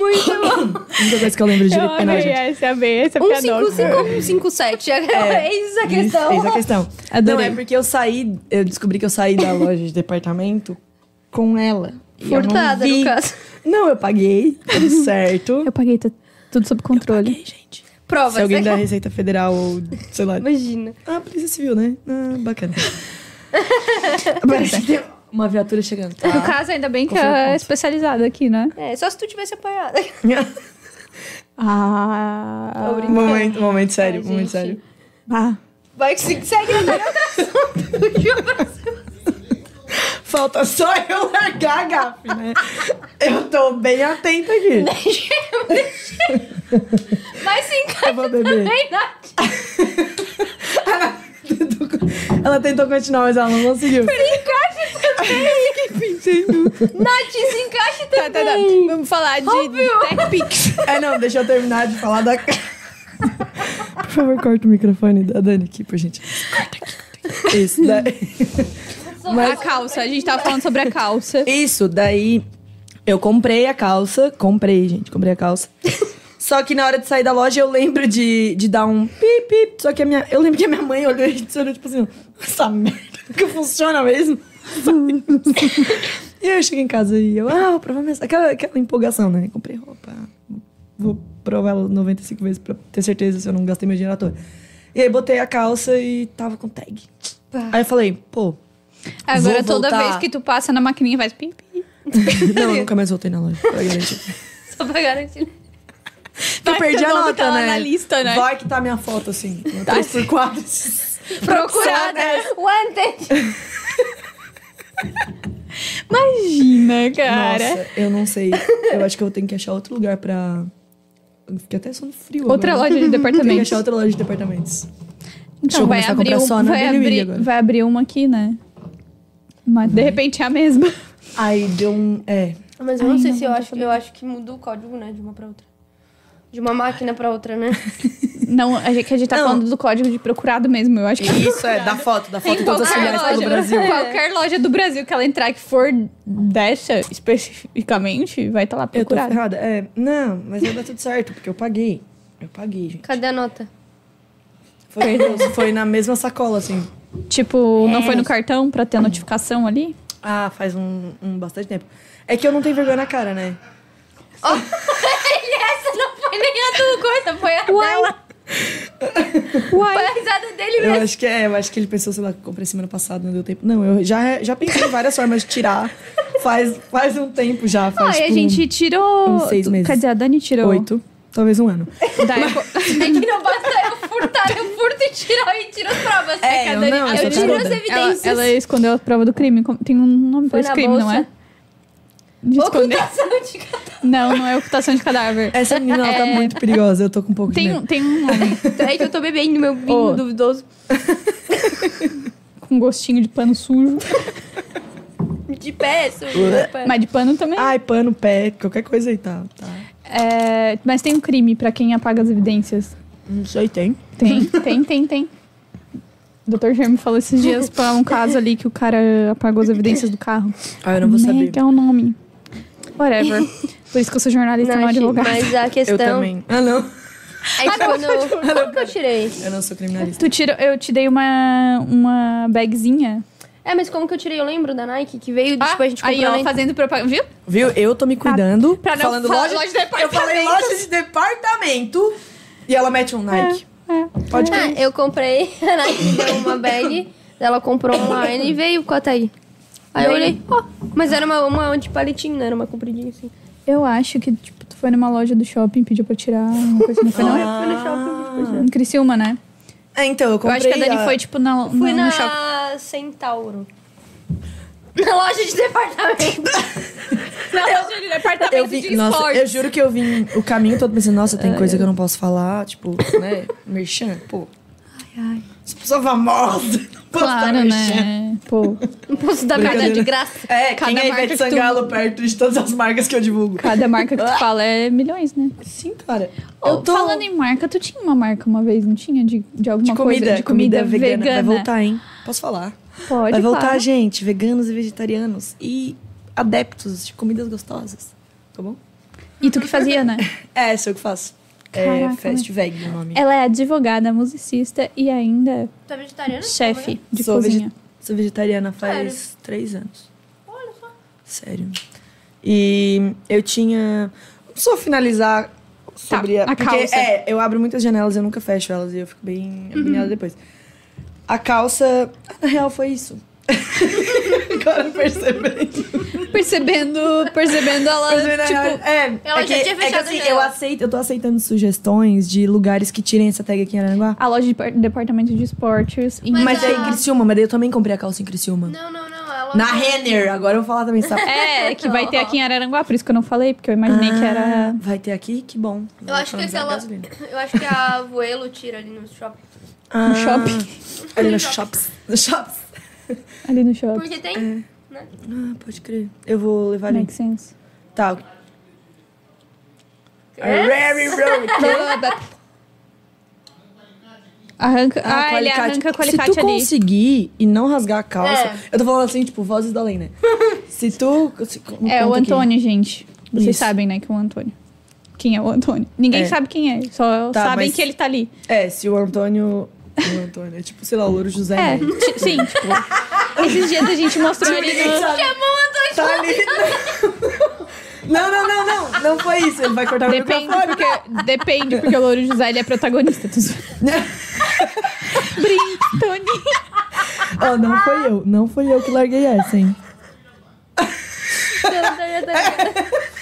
Muito bom. A única coisa que eu lembro de Eu penal, amei gente. essa, amei essa Um piadoca. 55 ou um 57? É, isso a questão. Eis a questão. Adorei. Não, é porque eu saí... Eu descobri que eu saí da loja de departamento com ela. Eu Furtada, no caso. Não, eu paguei. Tudo certo. Eu paguei tá tudo sob controle. Paguei, gente. Prova, Se alguém você- da Receita Federal ou, sei lá... Imagina. Ah, Polícia Civil, né? Ah, bacana. Parece que tem uma viatura chegando. No Tá? caso, ainda bem que é especializada aqui, né? É, só se tu tivesse apanhado. Ah. Tô brincando. momento, momento sério, Ai, momento gente. sério. Ah. Vai que se- segue. Falta só eu largar a gafe, né? Eu tô bem atenta aqui. Mas se Eu encaixa vou beber. também, Nath. Ela tentou continuar, mas ela não conseguiu. Se encaixa também. Nath, se encaixa Tá, tá, tá. também. Vamos falar de Óbvio. Tech Pix. É, não, deixa eu terminar de falar da. Por favor, corta o microfone da Dani aqui, por gente. Corta aqui. Isso, daí. A calça, a gente tava falando sobre a calça. Isso, daí eu comprei a calça. Comprei, gente, comprei a calça. Só que na hora de sair da loja eu lembro de, de dar um pip, pip. Só que a minha. Eu lembro que a minha mãe olhou e disse, olhou, tipo assim, essa merda que funciona mesmo. E aí eu cheguei em casa e eu, ah, vou provar minha. Aquela, aquela empolgação, né? Comprei roupa. Vou provar ela 95 vezes pra ter certeza se eu não gastei meu dinheiro à toa. E aí botei a calça e tava com tag. Aí eu falei, pô. Agora, toda voltar. vez que tu passa na maquininha, faz pim, pim. Não, eu nunca mais voltei na loja, pra garantir. Só pra garantir. Eu perdi a nota, né? lista, né? Vai que tá minha foto, assim. Tá. 3x4. Procurada. Wanted. Imagina, cara. Nossa, eu não sei. Eu acho que eu tenho que achar outro lugar pra... Eu fiquei até sono frio Outra agora. loja de Tenho que departamentos. achar outra loja de departamentos. Então, vai abrir, um, só na vai, abrir, agora. vai abrir uma aqui, né? Mas de repente é a mesma. Aí deu um... É. Mas eu não Ai, sei não, se eu acho, eu acho que muda o código, né? De uma pra outra. De uma máquina pra outra, né? Não, a gente, que a gente tá Não. falando do código de procurado mesmo, eu acho que Isso, é, da foto. Da foto Em em todas as qualquer filiais pelo loja, Brasil. qualquer loja do Brasil que ela entrar que for dessa especificamente, vai estar lá Eu tô procurado. ferrada. É, não, mas vai dar tudo certo, porque eu paguei. Eu paguei, gente. Cadê a nota? Foi, foi na mesma sacola, assim. Tipo, não foi no cartão pra ter a notificação ali? Ah, faz um, um bastante tempo. É que eu não tenho vergonha na cara, né? Essa não nem a do coisa, foi a dela. Uai. Foi a risada dele Eu mesmo. acho que é, eu acho que ele pensou, sei lá, que comprei semana passada, não deu tempo. Não, eu já, já pensei em várias formas de tirar. Faz, faz um tempo já, faz Ah, e a tipo, gente tirou. uns seis meses. Quer dizer, a Dani tirou. oito, talvez um ano. Da Eco- É que não basta eu furtar, eu furto e tiro, e tiro as provas. É, que a eu Dani- não, eu eu tiro as evidências. ela, ela escondeu a prova do crime. Tem um nome pra Foi esse crime, não bolsa? é? De esconder. Ocultação de cadáver. Não, não é ocultação de cadáver. Essa menina, ela tá É. muito perigosa, eu tô com um pouco de Tem, medo. um- tem um nome É que eu tô bebendo meu vinho Ô. duvidoso. com gostinho de pano sujo. De pé, sujo. de pé. Mas de pano também. Ai, pano, pé, qualquer coisa aí tá. tá. É, mas tem um crime pra quem apaga as evidências. Não sei, tem. Tem, tem, tem, tem. O Dr. Germe falou esses dias pra um caso ali que o cara apagou as evidências do carro. Ah, eu não vou Como saber. É que é o nome? Whatever. Por isso que eu sou jornalista, não, Não, advogada. Mas a Eu questão também. Ah, não. é que quando eu... Como que eu tirei? Eu não sou criminalista. Tu tira, eu te dei uma, uma bagzinha. É, mas como que eu tirei? Eu lembro da Nike, que veio, tipo, a gente aí, ó, na fazendo propaganda. Viu? Viu? Eu tô me cuidando. Pra não falando falar loja, loja de Eu falei loja de departamento. E ela mete um Nike. É. Pode Ah, eu comprei, a Nike deu uma bag, ela comprou online e veio com a Thaí. Aí eu olhei, ó, mas era uma, uma de palitinho, não era uma compridinha assim. Eu acho que, tipo, tu foi numa loja do shopping pediu pra tirar uma coisa, não foi não? Ah. Fui no shopping. Em Criciúma, né? É, então, eu Eu comprei. acho que a Dani foi, tipo, na, Fui no na shopping. Centauro. Na loja de departamento. Na loja de departamento Eu vi, nossa, eu juro que eu vim o caminho todo pensando, nossa, tem coisa que eu não posso falar, tipo, né? Merchan, pô. Ai, ai. As pessoas famosas. não posso dar Claro, né? Pô, Não posso dar merda de graça. É, Cada quem é marca Ivete que tu- Sangalo perto de todas as marcas que eu divulgo. cada marca que tu fala é milhões, né? Sim, cara. Eu tô... Falando em marca, tu tinha uma marca uma vez, não tinha? De, de alguma de comida, coisa? De comida, vegana. vegana. Vai voltar, hein? Posso falar? Pode, Vai voltar, claro. gente. Veganos e vegetarianos. E adeptos de comidas gostosas. Tá bom? E tu que fazia, né? É, sou eu que faço. É Caraca, Fast Veg o nome. Ela é advogada, musicista e ainda Tu é vegetariana? chefe de Sou cozinha. vege- Sou vegetariana faz três anos. Olha só. Sério. E eu tinha. Só finalizar sobre Tá, a. a porque, calça. É, eu abro muitas janelas, eu nunca fecho elas e eu fico bem agoniada depois. A calça. Na real, foi isso. Agora percebendo. Percebendo, percebendo ela, Percebendo, tipo... é, ela é já que, tinha é que fechado assim, eu aceito, eu tô aceitando sugestões de lugares que tirem essa tag aqui em Araranguá. A loja de par- departamento de esportes. em- Mas Mas a- é em Criciúma, mas daí eu também comprei a calça em Criciúma. Não, não, não. Ela Na Renner, agora eu vou falar também, sabe? É, que vai ter aqui em Araranguá, por isso que eu não falei, porque eu imaginei que era... Ah, Vai ter aqui? Que bom. Eu acho que gasolina. Eu acho que a Voelo tira ali no shopping. Ah, shopping. Ali no shops. No shops. É. Ali no shopping. Porque tem. Né? Ah, pode crer. Eu vou levar ali. Make sense. Tá. É? Rary Road. Arranca... Ah, ele alicate. arranca com o Se alicate tu ali. conseguir e não rasgar a calça... É. Eu tô falando assim, tipo, vozes da lei, né? Se tu... se- É o conta aqui. Antônio, gente. Vocês Isso. sabem, né, que é o Antônio. Quem é o Antônio? Ninguém É. sabe quem é, só Tá, sabem mas- que ele tá ali. É, se o Antônio... O Antônio é tipo, sei lá, o Louro José, É, ti- sim, tipo... Esses dias a gente mostrou ali Ninguém no... sabe. Tá ali. Não, não, não, não. Não foi isso. Ele vai cortar o Depende microfone. porque, depende, porque o Louro José ele é protagonista. Brinque, Tony. Ó, não foi eu. Não foi eu que larguei essa, hein?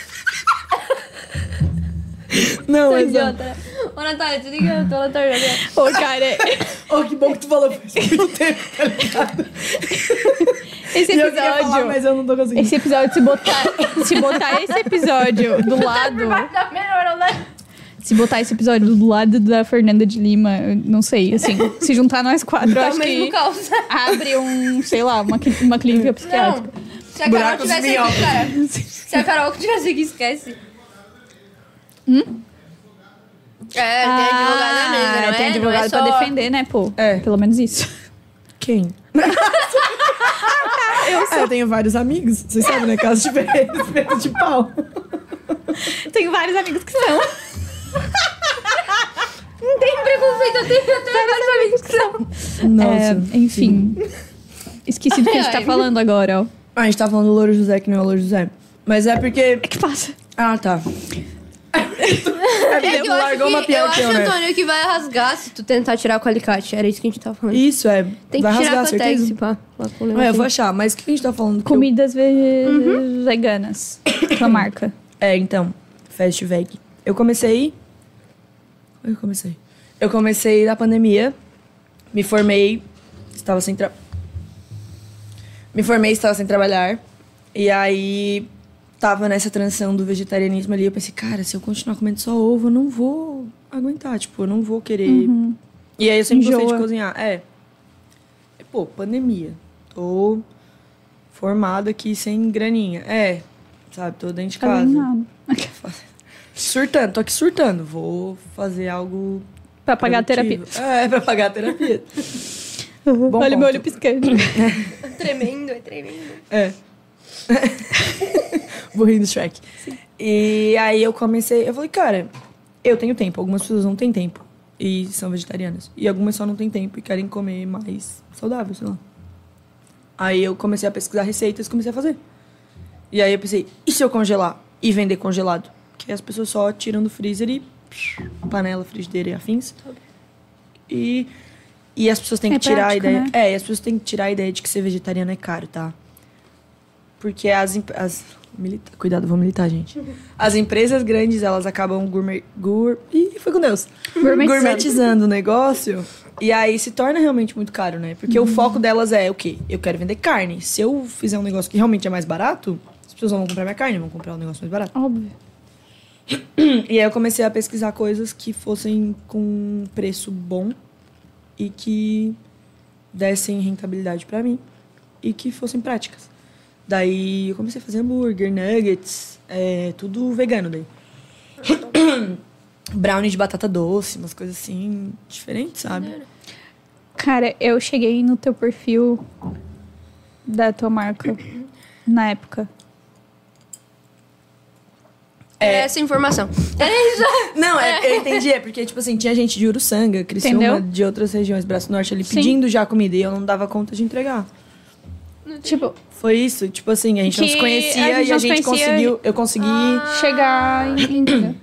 Não, Sou ó. idiota. Ô, Natália, te liga, eu tô na torneira. Ô, cara, Oh, que bom que tu falou faz muito tempo, tá ligado? esse E eu queria falar, episódio... mas eu não tô conseguindo. Esse episódio, se botar, se botar esse episódio do lado... Tá melhor, né? Se botar esse episódio do lado da Fernanda de Lima, eu não sei, assim, se juntar nós quatro, eu Tá acho mesmo que calça. abre um, sei lá, uma, cli- uma clínica psiquiátrica. Não. Se a Carol Buracos tivesse aqui, cara. Se a Carol tivesse aqui, esquece. Hum? É, tem advogada mesmo, não é? tem advogado não é pra só... defender, né, pô? É. Pelo menos isso. Quem? eu, é, eu tenho vários amigos. Vocês sabem, né? Caso de respeito de pau. Tenho vários amigos que são. Não tem preconceito, eu tenho, eu tenho vários amigos que são. Nossa. É, enfim. Esqueci do que a gente tá Ai. falando agora, ó. Ah, a gente tá falando do Louro José, que não é o Louro José. Mas é porque... É que passa. Ah, tá. É porque É eu acho, largou que, uma eu acho né? Antônio, que vai rasgar se tu tentar tirar com o alicate. Era isso que a gente tava falando. Isso, é. Tem que Vai tirar rasgar, com a tag, se pá. Lá com o É, eu negocinho. vou achar. Mas o que a gente tá falando? Que eu- Comidas ve- veganas. Tua marca. É, então. Fast Veg. Eu comecei... Eu comecei. Eu comecei na pandemia. Me formei. Estava sem tra... Me formei, estava sem trabalhar. E aí... Tava nessa transição do vegetarianismo ali. Eu pensei, cara, se eu continuar comendo só ovo, eu não vou aguentar. Tipo, eu não vou querer... E aí eu sempre gostei de Enjoa. cozinhar. É. Pô, pandemia. Tô formado aqui sem graninha. É. Sabe, tô dentro de Tá casa. nada. Surtando, tô aqui surtando. Vou fazer algo. Pra pagar a terapia. produtivo. É, pra pagar a terapia. Bom Olha ponto. meu olho piscando. Tremendo, é tremendo. É. Burrinho do Shrek. E aí eu comecei. Eu falei, cara, eu tenho tempo. Algumas pessoas não têm tempo. E são vegetarianas. E algumas só não têm tempo e querem comer mais saudável, sei lá. Aí eu comecei a pesquisar receitas e comecei a fazer. E aí eu pensei, e se eu congelar e vender congelado? Que as pessoas só tiram do freezer e. psh, Panela, frigideira e afins. E. E as pessoas têm É que tirar prático, a ideia. né? É, e as pessoas têm que tirar a ideia de que ser vegetariano é caro, tá? Porque as, as milita- Cuidado, vou militar, gente. As empresas grandes, elas acabam gourmet... Gur... Ih, foi com Deus. Gourmetizando. Gourmetizando o negócio. E aí se torna realmente muito caro, né? Porque o foco delas é o quê? Eu quero vender carne. Se eu fizer um negócio que realmente é mais barato, as pessoas não vão comprar minha carne, vão comprar um negócio mais barato. Óbvio. E aí eu comecei a pesquisar coisas que fossem com preço bom e que dessem rentabilidade pra mim e que fossem práticas. Daí eu comecei a fazer hambúrguer, nuggets, é, tudo vegano daí. Brownie de batata doce, umas coisas assim, diferentes, sabe? Cara, eu cheguei no teu perfil da tua marca na época. É essa informação. É isso. Não, é, eu entendi, é porque, tipo assim, tinha gente de Uruçanga, Criciúma, Entendeu? de outras regiões, Braço Norte ali, Sim. pedindo já comida e eu não dava conta de entregar. Tipo, Foi isso, tipo assim, a gente não se conhecia a gente e a gente conhecia conseguiu, eu consegui... chegar e entendeu?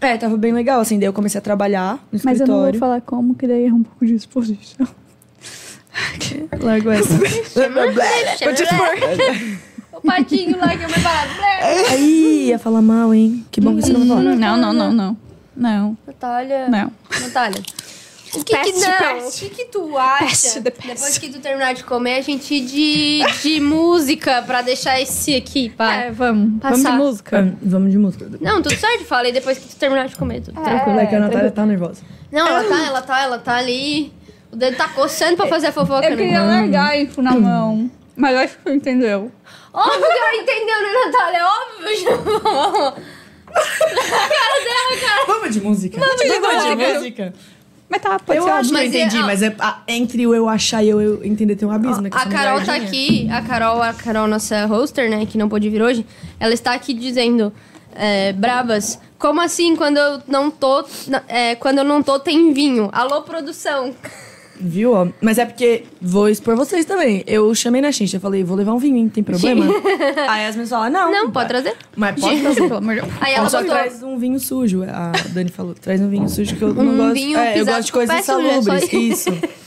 É, tava bem legal, assim, daí eu comecei a trabalhar no Mas eu não vou escritório. falar como, que daí é um pouco de exposição. Largo essa. O patinho lá que é mais barato. Aí, ia falar mal, hein? Que bom que você não vai falar. Não, não, não, não. Não, Natália. não. Natália. O que, que não? O que, que tu acha? Peste the peste. Depois que tu terminar de comer, a gente ir de, de música pra deixar esse aqui, pá. É, vamos. Passar. Vamos de música. Vamos de música. Não, tudo certo, falei depois que tu terminar de comer. Tudo tranquilo. Tranquilo, é que a Natália tá nervosa. Não, ela tá, ela tá, ela tá ali. O dedo tá coçando pra fazer a fofoca, Eu queria né? largar isso na mão. Mas acho que entendeu. Óbvio que ela entendeu, né, Natália? Óbvio. Vamos de música. Vamos de música. música. Mas tá, pode Eu ser acho que eu Mas é- entendi, mas é, a- entre o eu achar e eu, eu entender tem um abismo. né, A Carol tá aqui, a Carol, a Carol, nossa hoster, né, que não pôde vir hoje, ela está aqui dizendo, é, Brabas, como assim quando eu não tô, é, quando eu não tô tem vinho? Alô, produção. Viu? ó? Mas é porque vou expor vocês também. Eu chamei na xincha, eu falei, vou levar um vinho? Tem problema? Aí as meninas falaram, não. Não, pode trazer. Mas pode trazer. Pelo amor de Deus. Aí ela Só botou traz um vinho sujo. A Dani falou, traz um vinho sujo que eu não Um gosto. vinho é, eu pisado gosto de com o pé coisas sujo, é só salubres. isso. Isso.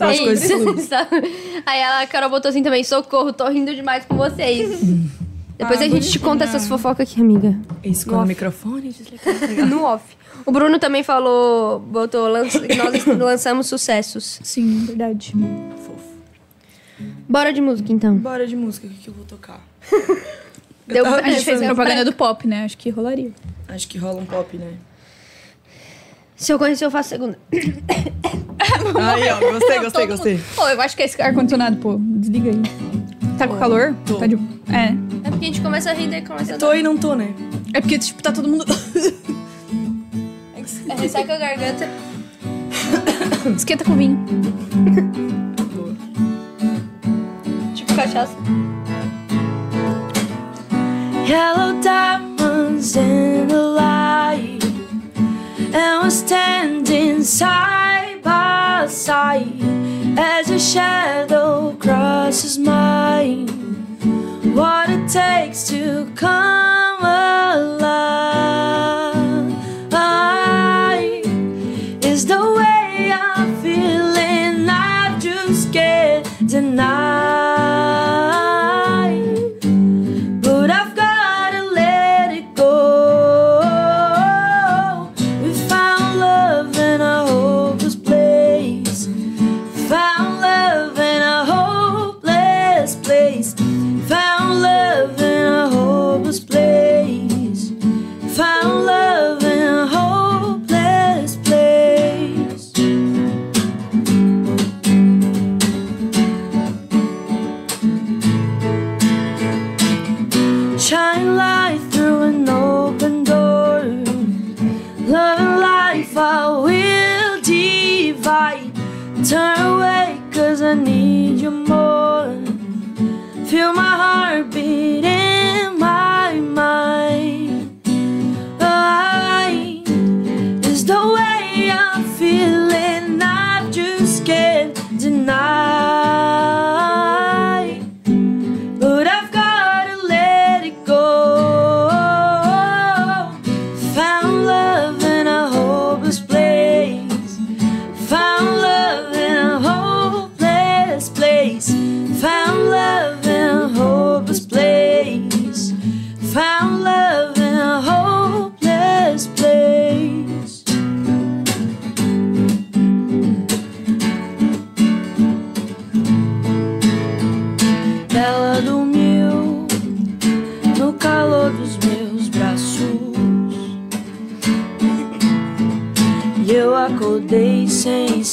É Gosto de coisas salubres. Aí a Carol botou assim também, socorro, tô rindo demais com vocês. Depois Ah, a gente te conta essas fofocas aqui, amiga. Isso, com o microfone desligado. No off. O Bruno também falou, botou, nós lançamos sucessos. Sim, verdade. Fofo. Bora de música, então. Bora de música, o que, que eu vou tocar? Deu- tava A gente fez propaganda do pop, né? Acho que rolaria. Acho que rola um pop, né? Se eu conhecer, eu faço segunda. Aí, ó, gostei, gostei, gostei. Pô, eu acho que esse ar-condicionado, pô, desliga aí. Tá com calor? Tô. Tá de... É. É porque a gente começa a rir daí começa a Tô e não tô, né? É porque, tipo, tá todo mundo... É, resseca a garganta. Esquenta com vinho. Tipo cachaça. Yellow diamonds in the light, and we're standing side by side as your shadow crosses mine. What it takes to come alive deny. Turn away, cause I need you more. Feel my heart in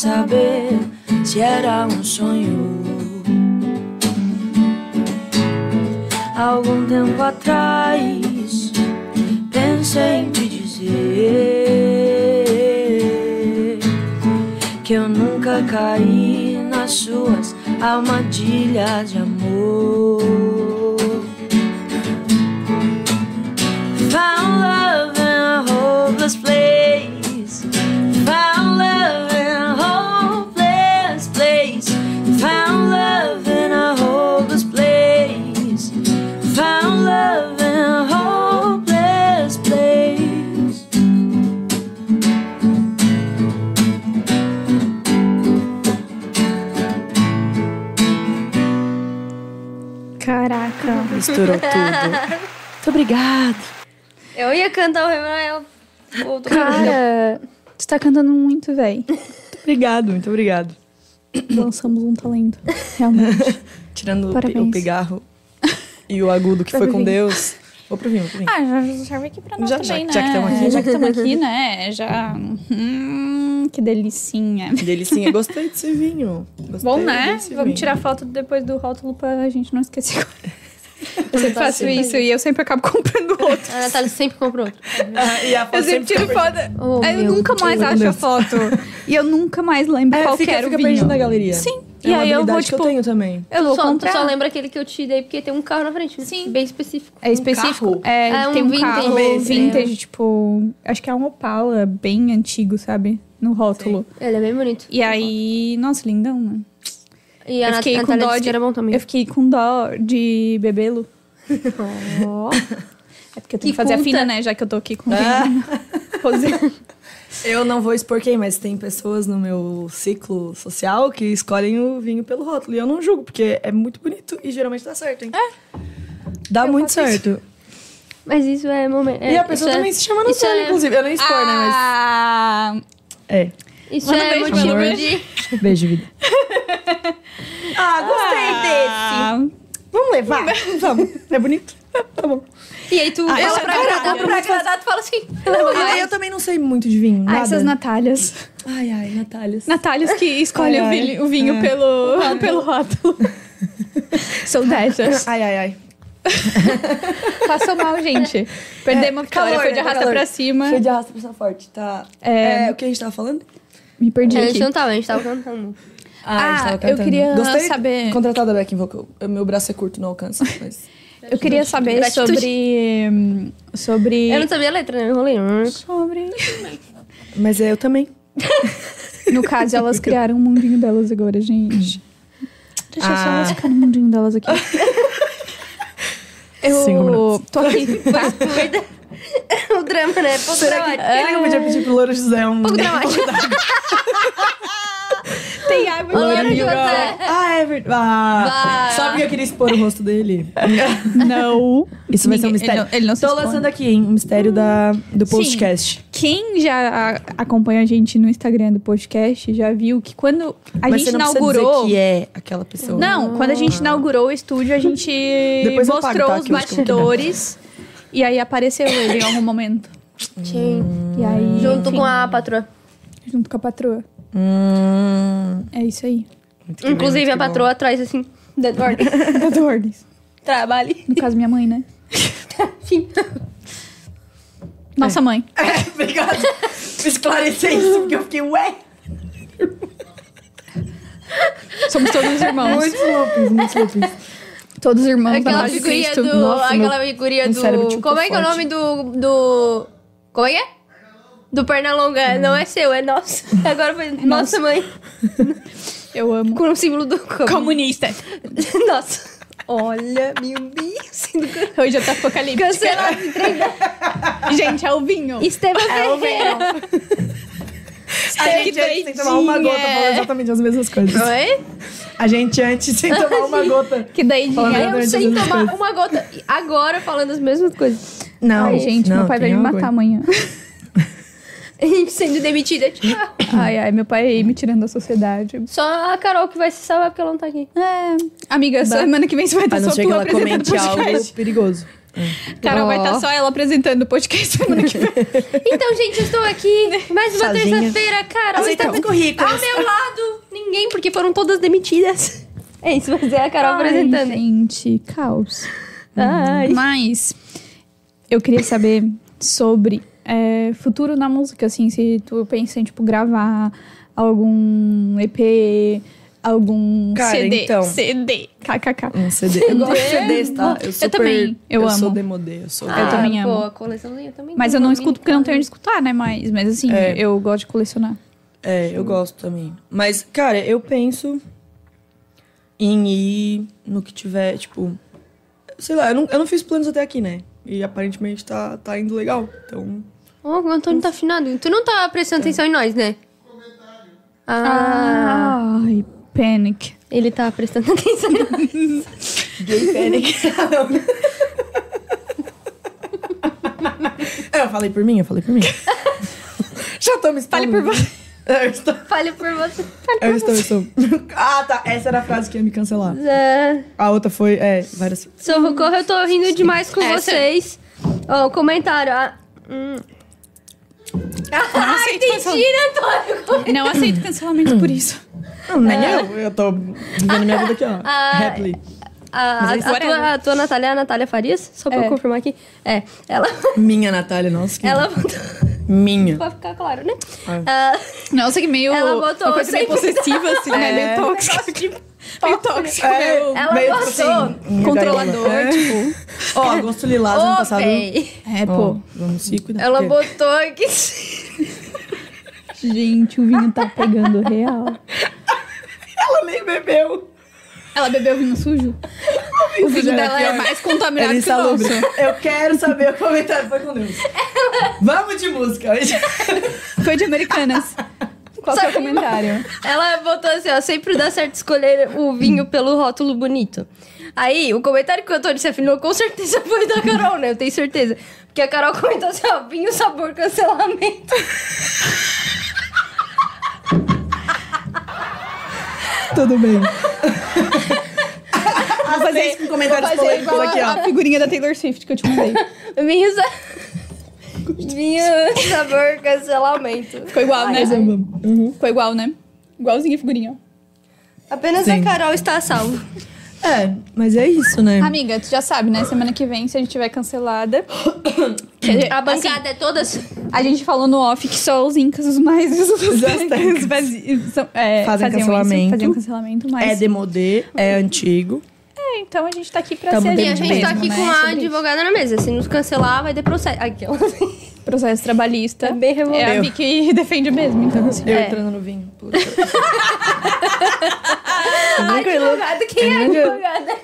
saber se era um sonho. Algum tempo atrás pensei em te dizer que eu nunca caí nas suas armadilhas de amor. Found love Misturou tudo. Muito obrigada. Eu ia cantar o mim. Cara, você tá cantando muito, véi. Muito obrigado, muito obrigado. Lançamos um talento. Realmente. Tirando Parabéns. o pigarro e o agudo que foi com. Deus. Vou pro vinho, vou pro vinho. Ah, já serve aqui pra nós Já- já- também, já né? que tamo aqui. Já que estamos aqui, né? Já. Hum, que delicinha. Que delicinha. Gostei desse vinho. Gostei Bom, né? desse Vamos vinho. tirar foto depois do rótulo pra gente não esquecer. Eu sempre Tá faço sempre isso e eu sempre acabo comprando outro. A Natália sempre compra outro. Ah, e a foto Eu sempre tiro fica foto. Oh, eu nunca mais Deus. acho a foto. E eu nunca mais lembro É, qual fica, era fica o vinho. perdido na galeria. Sim. É e aí eu vou, tipo, que eu tenho também. eu vou Só, tu comprar. só lembra aquele que eu te dei porque tem um carro na frente? Sim. Bem específico. É específico. carro? É, É um tem um vintage, carro né? vintage, tipo. Acho que é um Opala bem antigo, sabe? No rótulo. Ele é bem bonito. E aí, nossa, lindão, né? E a Eu Nat- fiquei com dó de- era bom também. Eu fiquei com dó de bebê-lo. Ó. É porque eu tenho que Que fazer a fina, né? Já que eu tô aqui com Ah. vinho. Rosé. Eu não vou expor quem, mas tem pessoas no meu ciclo social que escolhem o vinho pelo rótulo. E eu não julgo, porque é muito bonito e geralmente dá certo, hein? É. Dá Eu muito faço isso. certo. Mas isso é momento. e a pessoa também se chama Natália, é- inclusive. Eu não expor, Ah, né? Mas. É. Isso Manda é beijo, motivo amor. de. Beijo, vida. ah, gostei ah, Vamos levar? Vamos. É bonito? Tá bom. E aí tu Ah, fala essa pra agradar, eu pra agradar, tu fala assim. Daí eu também não sei muito de vinho. Ah, essas Natálias. Ai, ai, Natália. Natálias que escolhem Ai, o ai. vinho, o vinho É. pelo, pelo rótulo. Sou dessas. Ai, ai, ai. Passou mal, gente. Perdemos a vitória, calor, foi de né? arrasta Calor. pra cima. Foi de arrasta pra cima forte, tá? É. É, o que a gente tava falando? Me perdi A aqui. gente não tava, a gente tava cantando. a gente Ah, tava eu cantando. queria Gostei saber- Contratada backing vocal. Meu braço é curto, não alcança. Mas... Eu queria saber Gratitude. sobre... hum, Sobre... Eu não sabia a letra, né? Eu enrolei. Sobre... mas é eu também. No caso, elas criaram um mundinho delas agora, gente. Deixa só Ah. elas ficar no mundinho delas aqui. Eu Cinco minutos. tô aqui, tá? o drama, né? Pouco Será que dramático. ele não podia pedir pro Louro José um... Pouco dramático. Tem água Olá, aqui. José. Ah, é verdade. Ah, Vai. só porque eu queria expor o rosto dele. Não. Isso vai ser um Ninguém- mistério. Ele não, ele não se Tô expõe. lançando aqui, hein? Um mistério da, do Sim. podcast. Quem já a- acompanha a gente no Instagram do podcast já viu que quando a Mas gente você não inaugurou. dizer que é aquela pessoa. Não, quando a gente inaugurou o estúdio, a gente Depois eu mostrou pago, tá? os Que eu acho que eu vou bastidores. E aí apareceu ele em algum momento. Sim. E aí. Junto enfim, com a patroa. Junto com a patroa. Hum, É isso aí. muito bem, Inclusive, muito a patroa atrás, assim. Dando ordens. Trabalhe. No caso, minha mãe, né? Enfim. Nossa mãe. É, obrigada por esclarecer isso, porque eu fiquei, ué. Somos todos irmãos. Muitos loops, muitos loops. Todos irmãos da Aquela de figurinha do. Nossa, aquela meu- figurinha do. um Como é que é o nome do. do. Como é que é? Do Pernalonga. Não é seu, é nosso. Agora foi nossa mãe. Eu amo. Com o símbolo do. Comunista. Nossa. Olha, meu Deus. Hoje eu tô apocalíptica. Cancelado Gente, é o vinho. Estevam É o vinho. A gente antes que tomar uma gota falando exatamente as mesmas coisas. Oi? A gente antes que tomar uma gota. Que verdade. Eu sem tomar uma gota. Agora falando as mesmas coisas. Não, Ai, gente, não, meu pai vai me matar coisa. amanhã. A gente sendo demitida. Tipo, Ai, ai, meu pai me tirando da sociedade. só a Carol que vai se salvar porque ela não tá aqui. É. Amiga, semana que vem você vai A ter não sua ser que ela comente algo perigoso. Carol vai estar só ela apresentando o podcast semana que vem. Então, gente, eu estou aqui mais uma terça-feira, Carol está Aceitamos currículos. ao meu lado. Ninguém, porque foram todas demitidas. É isso, mas é a Carol Ai, apresentando. gente, caos. Ai. Mas eu queria saber sobre é, futuro na música, assim, se tu pensa em, tipo, gravar algum EP, algum Cara, CD. então. CD, kkk. Um CD. Eu gosto de CDs, tá? Eu, super, também, eu sou amo. demodê, eu sou... Eu também pô, amo. a coleçãozinha também. Mas eu não escuto porque eu não tenho onde escutar, né? Mas, mas assim, É. eu gosto de colecionar. É, eu gosto também. Mas, cara, eu penso em ir no que tiver, tipo... Sei lá, eu não, eu não fiz planos até aqui, né? E aparentemente tá, tá indo legal. Então, Ó, o Antônio tá afinado. Tu não tá prestando atenção em nós, né? Ah, Ai, panic. ele tá prestando atenção em nós. Gay panic. É, eu falei por mim, eu falei por mim. Já tô me Fale por você. Eu estou, Fale por você. eu estou, eu estou. Ah, tá. Essa era a frase que ia me cancelar. É, A outra foi, é, várias... Socorro, eu tô rindo demais com Essa- vocês. Ó, comentário. Ah, hum. Ah, aceito entendi, né, Antônio? Não aceito cancelamento por isso. Não, nem eu. Eu tô vivendo minha vida aqui, ó. Ah, Happily. A, a, é tua, a tua Natália é a Natália Farias? Só pra É. eu confirmar aqui. É, ela, Minha Natália, nossa. Que... ela botou... Minha. Pra ficar claro, né? É. Ah, Nossa, que meio. Ela botou uma coisa meio sempre- possessiva, assim, né? É. Meio tóxica. Meio tóxico, É, meio Ela meio botou. assim, controlador, É. tipo. Ó, agosto lilás ano Ô, passado. véi. É, pô. vamos se cuidar. Ela porque- botou aqui. Gente, o vinho tá pegando real. Ela nem bebeu. Ela bebeu vinho sujo? O vinho dela é pior. mais contaminado que o nosso. insalubre. Eu quero saber o comentário. Foi com Deus. Vamos de música. Foi de Americanas. Qual que é o comentário? Ela botou assim, ó, sempre dá certo escolher o vinho pelo rótulo bonito. Aí, o comentário que o Antônio se afinou com certeza foi da Carol, né? Eu tenho certeza. Porque a Carol comentou assim, ó, vinho, sabor, cancelamento. Tudo bem. Vou fazer isso com comentários polêmicos aqui, ó. a figurinha da Taylor Swift que eu te mandei. Vinho, sa... vinho, sabor, cancelamento. Ficou igual, né? Uhum. Ficou igual, né? Igualzinha a figurinha. Apenas Sim. a Carol está a salvo. É, mas é isso, né? Amiga, tu já sabe, né? Semana que vem, se a gente tiver cancelada. que a, gente- A assim, bancada é todas... a gente falou no off que só os incas, os mais Exastantes. vazios, são- é, Fazem cancelamento. Isso, faziam cancelamento, mas. É demodê, é antigo. É, então a gente tá aqui pra Tamo ser E a a gente gente tá aqui né? com a Sobre isso. advogada na mesa. Se nos cancelar, vai ter processo. Aqui, ó. Processo trabalhista. É bem revoltado. É a Vicky defende mesmo, então. Assim. Eu É. entrando no vinho. Puta. Advogada, quem é advogada?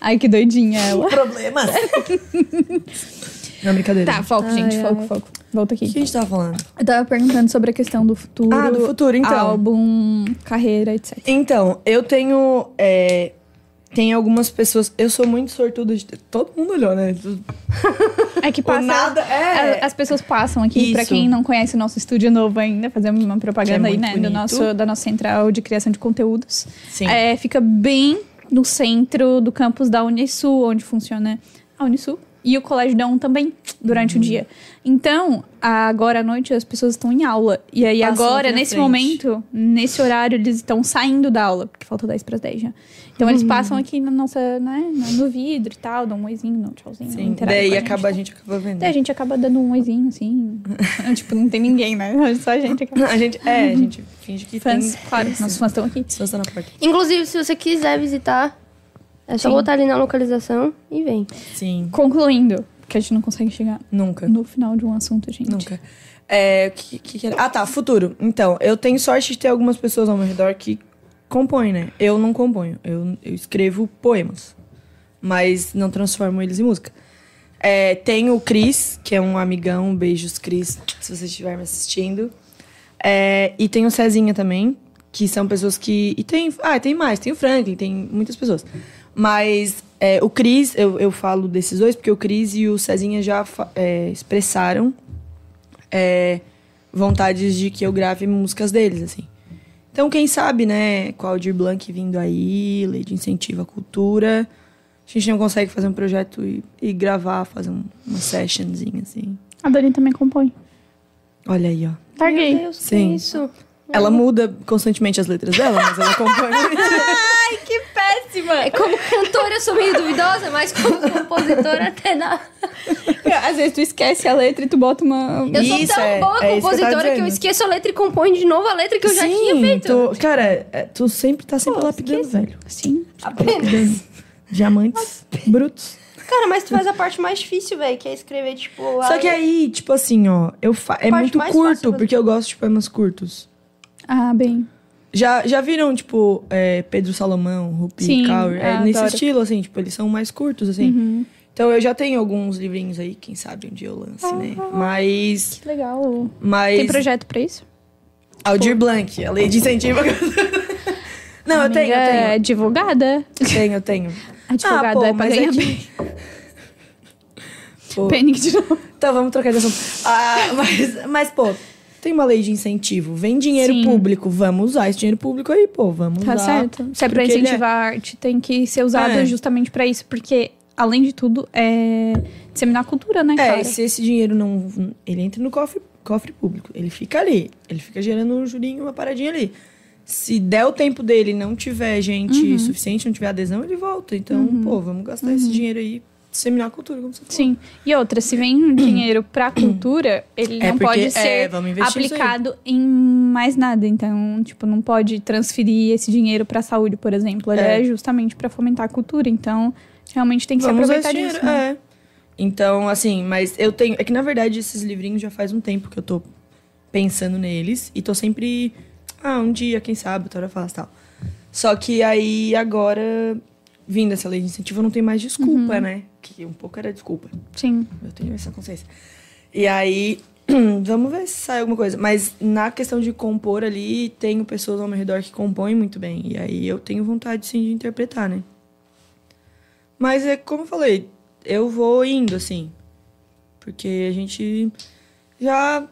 Ai, que doidinha ela. Problemas. Não, brincadeira. Tá, foco, gente, Ai, foco, ai. foco. Volta O que aqui. a gente tava falando? Eu tava perguntando sobre a questão do futuro. Ah, do futuro, então. Álbum, carreira, etc. Então, eu tenho. É, tem algumas pessoas. Eu sou muito sortuda de. Todo mundo olhou, né? É que passa. nada. É. a- As pessoas passam aqui, pra Isso. quem não conhece o nosso estúdio novo ainda, fazendo uma propaganda Que é aí, né? Do nosso, da nossa central de criação de conteúdos. Sim. É, fica bem no centro do campus da Unisul, onde funciona a Unisul. E o Colégio Dão também, durante Uhum. o dia. Então, agora à noite as pessoas estão em aula. E aí Passam agora, nesse frente. momento, nesse horário, eles estão saindo da aula, porque falta 10 para 10 já. Então Uhum. eles passam aqui na nossa, né, no vidro e tal, dão um oizinho, um tchauzinho. Sim. Daí a acaba a gente. acaba vendo. Daí a gente acaba dando um oizinho, assim. tipo, não tem ninguém, né? Só a gente aqui. A gente. É, a gente finge que Fãs, tem. claro, nossos fãs estão aqui. Pessoas estão na porta. Inclusive, se você quiser visitar, é só Sim. botar ali na localização e vem. Sim. Concluindo, porque a gente não consegue chegar Nunca. no final de um assunto, gente. Nunca. É, que, que, era? Ah, tá, futuro. Então, eu tenho sorte de ter algumas pessoas ao meu redor que compõem, né? Eu não componho. Eu, eu escrevo poemas. Mas não transformo eles em música. É, tem o Cris, que é um amigão. Beijos, Cris, se você estiver me assistindo. É, e tem o Cezinha também, que são pessoas que. E tem. Ah, tem mais, tem o Franklin, tem muitas pessoas. Mas é, o Cris, eu, eu falo desses dois, porque o Cris e o Cezinha já é, expressaram é, vontades de que eu grave músicas deles, assim. Então, quem sabe, né, com a Aldir Blanc vindo aí, lei de incentivo à cultura, a gente não consegue fazer um projeto e, e gravar, fazer um, uma sessionzinha, assim. A Dani também compõe. Olha aí, ó. Larguei. Meu Deus, que Sim. isso? Ela muda constantemente as letras dela, mas ela compõe muito. Ai, que péssima! É, Como cantora eu sou meio duvidosa, mas como compositora até dá. Às vezes tu esquece a letra e tu bota uma. Eu sou Isso, tão é- boa é isso que compositora que, eu esqueço a letra e componho de novo a letra que eu já tinha feito. Tu, cara, é, tu sempre tá sempre Pô, lapidando, velho. Sim. Lapidando. Diamantes brutos. Cara, mas tu faz a parte mais difícil, velho, que é escrever, tipo... Só que aí, tipo assim, ó, eu fa... é muito curto, fácil, porque eu gosto de poemas curtos. Ah, bem. Já, já viram, tipo, é, Pedro Salomão, Rupi Kaur? É ah, nesse adoro. estilo, assim, tipo, eles são mais curtos, assim. Uhum. Então eu já tenho alguns livrinhos aí, quem sabe um dia eu lance, né? Mas. Que legal. Mas. Tem projeto pra isso? Aldir Blanc, a lei de incentivo. Não, eu tenho, eu Amiga, tenho. É advogada. Tenho, eu tenho. Advogado pô, é pra ganhar é que- bem. Pô, Panic de novo. Então vamos trocar de assunto. Ah, mas, mas, pô, tem uma lei de incentivo. Vem dinheiro Sim. público, vamos usar esse dinheiro público aí, pô, vamos Tá usar. certo. Se é pra ele incentivar a arte, tem que ser usado É. justamente pra isso, porque, além de tudo, é disseminar a cultura, né, É, cara? e se esse dinheiro não. Ele entra no cofre, cofre público. Ele fica ali. Ele fica gerando um jurinho, uma paradinha ali. Se der o tempo dele e não tiver gente Uhum. suficiente, não tiver adesão, ele volta. Então, pô, vamos gastar esse dinheiro aí, disseminar a cultura, como você falou. Sim. E outra, se vem dinheiro pra cultura, ele É não porque- pode é, ser aí. aplicado em mais nada. Então, tipo, não pode transferir esse dinheiro pra saúde, por exemplo. Ele É. é, justamente pra fomentar a cultura. Então, realmente tem que Vamos se aproveitar disso. dinheiro, né? É. Então, assim, mas eu tenho. É que na verdade esses livrinhos já faz um tempo que eu tô pensando neles e tô sempre. Ah, um dia, quem sabe, outra hora eu faço tal. Só que aí agora, vindo essa lei de incentivo, não tenho mais Uhum. desculpa, né? Que um pouco era desculpa. Sim. Eu tenho essa consciência. E aí, vamos ver se sai alguma coisa. Mas na questão de compor ali, tenho pessoas ao meu redor que compõem muito bem. E aí eu tenho vontade, sim, de interpretar, né? Mas é como eu falei, eu vou indo, assim. Porque a gente já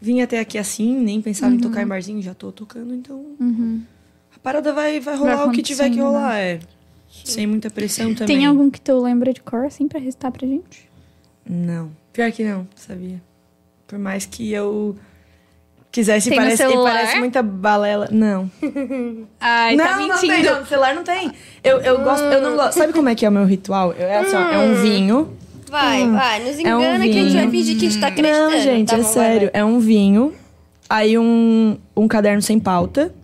vinha até aqui assim, nem pensava em tocar em barzinho, já tô tocando, então Uhum. a parada vai, vai rolar Vai o que tiver que rolar, é. Sem muita pressão também. Tem algum que tu lembra de cor, assim, pra recitar pra gente? Não. Pior que não, sabia? Por mais que eu quisesse, Tem no parece, e parece muita balela. Não. Ai, não, tá não mentindo. tem, não. No celular não tem. Eu, eu gosto, eu não gosto. Sabe como é que é o meu ritual? Eu, é assim, ó, é um vinho. Vai, vai, nos É um engana que a gente vai vinho. fingir que a gente tá acreditando. Não, gente, tá é bom, vai, sério. vai. É um vinho, aí um, um caderno sem pauta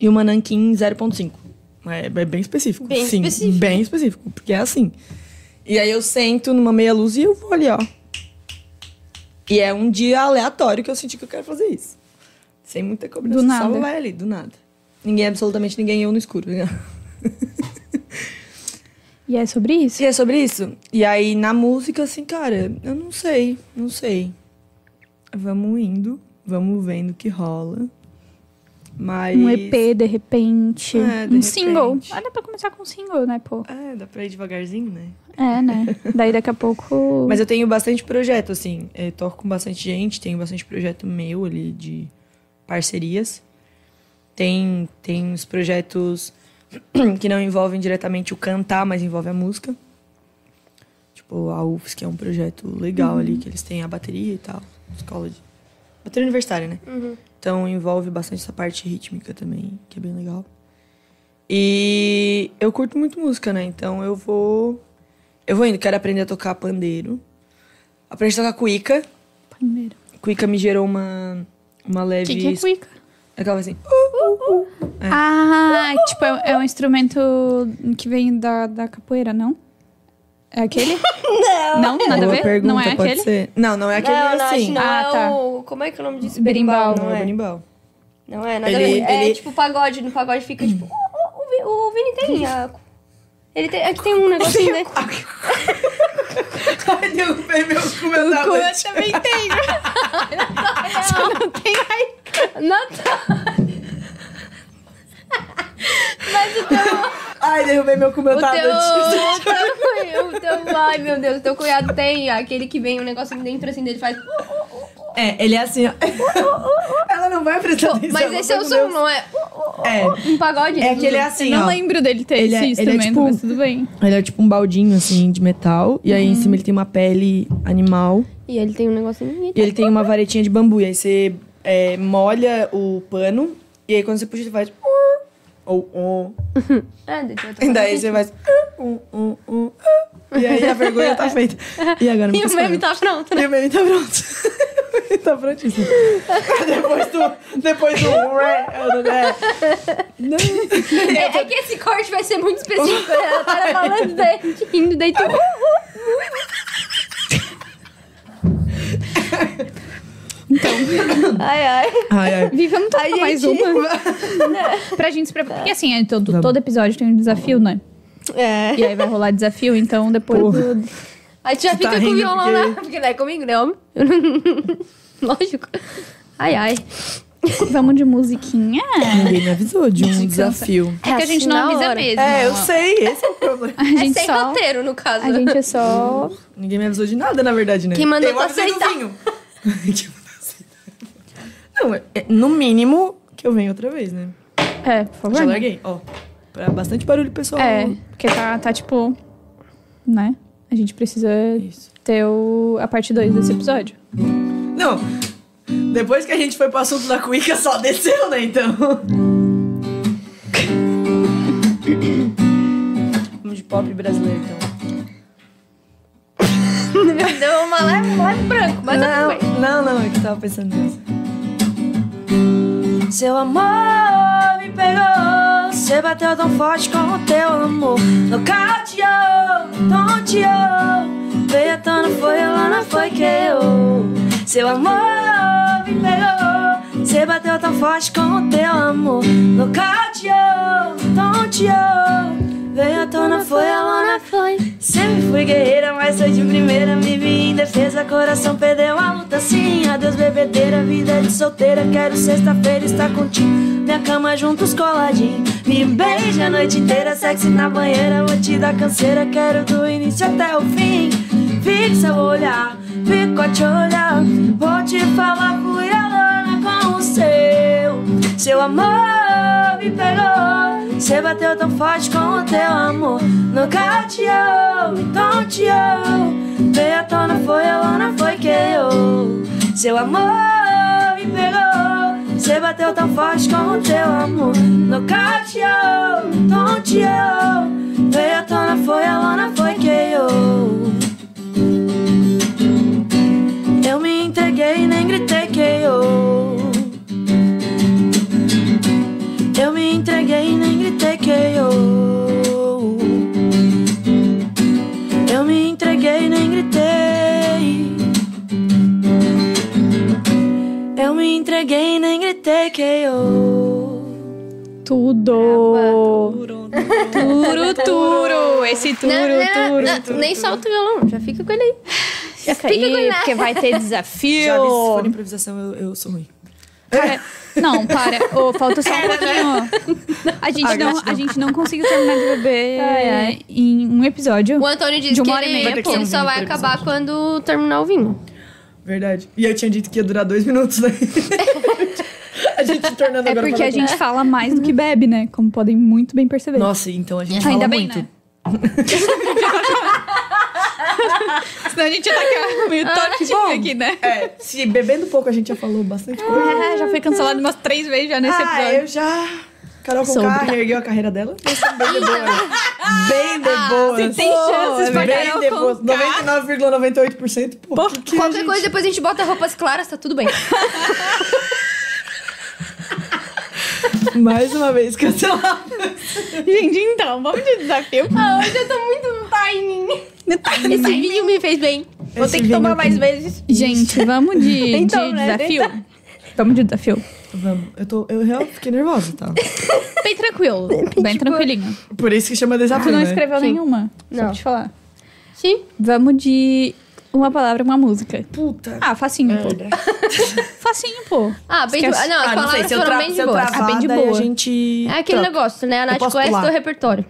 e uma nanquim 0.5. É, é bem específico. Bem Sim, específico. Bem específico, porque é assim. E aí eu sento numa meia luz e eu vou ali, ó. E é um dia aleatório que eu senti que eu quero fazer isso. Sem muita cobrança. Do Só nada. vai ali, do nada. Ninguém, absolutamente ninguém, eu no escuro. né? E é sobre isso. E é sobre isso. E aí, na música, assim, cara, eu não sei, não sei. Vamos indo, vamos vendo o que rola. Mas. Um EP, de repente. É, de um repente. single. Ah, dá pra começar com um single, né, pô? É, dá pra ir devagarzinho, né? É, né? Daí daqui a pouco. Mas eu tenho bastante projeto, assim. Eu toco com bastante gente, tenho bastante projeto meu ali de parcerias. Tem, tem os projetos que não envolvem diretamente o cantar, mas envolve a música. Tipo, a UFS, que é um projeto legal ali, que eles têm a bateria e tal. Escola de. Bateria universitária, né? Então envolve bastante essa parte rítmica também, que é bem legal. E eu curto muito música, né? Então eu vou. Eu vou indo, quero aprender a tocar pandeiro. Aprendi a tocar cuíca. Primeiro. Cuíca me gerou uma, uma O leve. que, que é cuica? Aquela assim. É. Ah, tipo, é, é um instrumento que vem da, da capoeira, não? É aquele? Não. Não, nada a ver? pergunta, não é pode aquele? ser. Não, não é aquele Não, não, assim. não Ah, é tá. o... Como é que é o nome disso? Berimbau. Não, não é é. berimbau. Não é, nada Ele- a ver. É ele- tipo pagode. No pagode fica tipo... O, o, o, Vi- o Vini tem a... Ele tem... Aqui tem um negocinho, né? Ai, derrubei meu cu, meu Eu tablet. também tenho. Você não tem aí. Não tá... Mas o teu... Ai, derrubei meu meu O teu, o teu, o teu, ai meu Deus, o teu cunhado tem aquele que vem um negocinho dentro assim dele faz. É, ele é assim, ó. Ela não vai prestar atenção. Mas esse é o som, não é? É. Um pagode. É que ele é assim, Eu não ó. lembro dele ter Ele esse é- ele é tipo- mas tudo bem. Ele é tipo um baldinho, assim, de metal. E aí em cima ele tem uma pele animal. E ele tem um negocinho. E ele tem uma varetinha de bambu. E aí você é, molha o pano. E aí quando você puxa, você faz... Ou... um. É, E daí você faz... um, um, um, E aí a vergonha tá feita. E agora E o meme tá pronto, né? E o meme tá pronto. o meme tá prontíssimo. depois do. Depois do. É. Não. É, é que esse corte vai ser muito específico. né? Ela tá falando daí, rindo, daí tu... Ai, ai. Ai, ai. Vi, vamos tocar mais uma. pra gente se preparar. Porque assim, é, todo, todo episódio tem um desafio, né? É. E aí vai rolar desafio, então depois do... Aí tu já Tá fica com o violão porque- lá. Porque não é comigo, né, homem? Lógico. Ai, ai. Vamos de musiquinha. Ninguém me avisou de um Gente, desafio. É que a gente assim não avisa hora. mesmo. É, eu sei, esse é o problema. A É gente sem só... roteiro, no caso. A gente é só... Ninguém me avisou de nada, na verdade, né? Quem mandou eu do aceitar? vinho. Quem mandou aceitar? Não, é- é no mínimo que eu venho outra vez, né? É, por favor. Já né? larguei, ó. Pra bastante barulho pessoal. É, porque tá, tá tipo... Né? A gente precisa Isso. ter o, a parte 2 desse episódio. Não, depois que a gente foi pro assunto da cuica, só desceu, né, então. Vamos de pop brasileiro, então. Deu uma leve, leve branco, mas tá tudo bem. não, não, é que eu tava pensando nisso. Seu amor me pegou, você bateu tão forte com o teu amor. Nocauteou, tonteou, veio à tona, foi ela, não foi que eu. Seu amor me pegou, você bateu tão forte com o teu amor. Nocauteou, tonteou, veio à tona, foi ela, não foi. Sempre fui guerreira, mas sou de primeira. Me vi em defesa, coração perdeu a luta sim. Adeus, bebedeira, vida de solteira. Quero sexta-feira estar contigo. Minha cama juntos coladinho. Me beija a noite inteira, sexy na banheira. Vou te dar canseira, quero do início até o fim. Fixa o olhar, fico a te olhar. Vou te falar, fui a seu. Amor me pegou. Você bateu tão forte com o teu amor. Nocauteou, me tonteou. Veio à tona, foi a lona, foi que eu. Seu amor me pegou. Você bateu tão forte com o teu amor. Nocauteou, me tonteou. Veio à tona, foi a lona, foi que eu. Eu me entreguei, nem gritei que eu. Entreguei, nem gritei que eu. Eu me entreguei, nem gritei. Eu me entreguei, nem gritei que eu. Tudo! Turo, turo! Esse turo, turo. nem solta o violão, já fica com ele aí. Fica Fica com aí, ele. porque vai ter desafio. Já vi, se for improvisação, eu, eu sou ruim. Cara, não, para. Ô, falta só um pouquinho. A gente, não, a gente não conseguiu terminar de beber Ai, ai. em um episódio. O Antônio disse De que uma hora e ele, meia, que ele só vai acabar quando terminar o vinho. Verdade. E eu tinha dito que ia durar dois minutos, né? a gente se tornando É porque a gente fala mais do que bebe, né? Como podem muito bem perceber. Nossa, então a gente Ainda fala bem, muito. né? Senão a gente ia estar meio tortinho aqui, né? É, se bebendo pouco a gente já falou bastante coisa. É, já foi cancelado umas três vezes já nesse ah, episódio. eu já... Carol Conká ergueu a carreira dela. Bem de boa. bem de boa. se tem chances pra bem Carol de boa. Conká. 99,98%. Pô, que que a Qualquer gente- coisa, depois a gente bota roupas claras, tá tudo bem. Mais uma vez cancelado. Gente, então, vamos de desafio. Ah, hoje eu tô muito no timing. No timing. Esse vídeo me fez bem. Vou Esse ter que vinho tomar mais vezes. Gente, vamos de, Então, de né? desafio? Vamos de desafio. Vamos. Eu, tô, eu real fiquei nervosa, tá? Bem tranquilo. Bem tranquilinho. Por isso que chama desafio, Tu não né? escreveu Sim. nenhuma. Só Não. pra te falar. Sim. Vamos de uma palavra, uma música. Puta. Ah, facinho, pô. merda. Facinho, pô. Ah, bem de boa. Não, as Ah, não sei, palavras se eu, foram tra bem se de eu boa. travar, Ah, bem de daí a boa. gente... É aquele troca. negócio, né? A Nath posso conhece pular. teu repertório.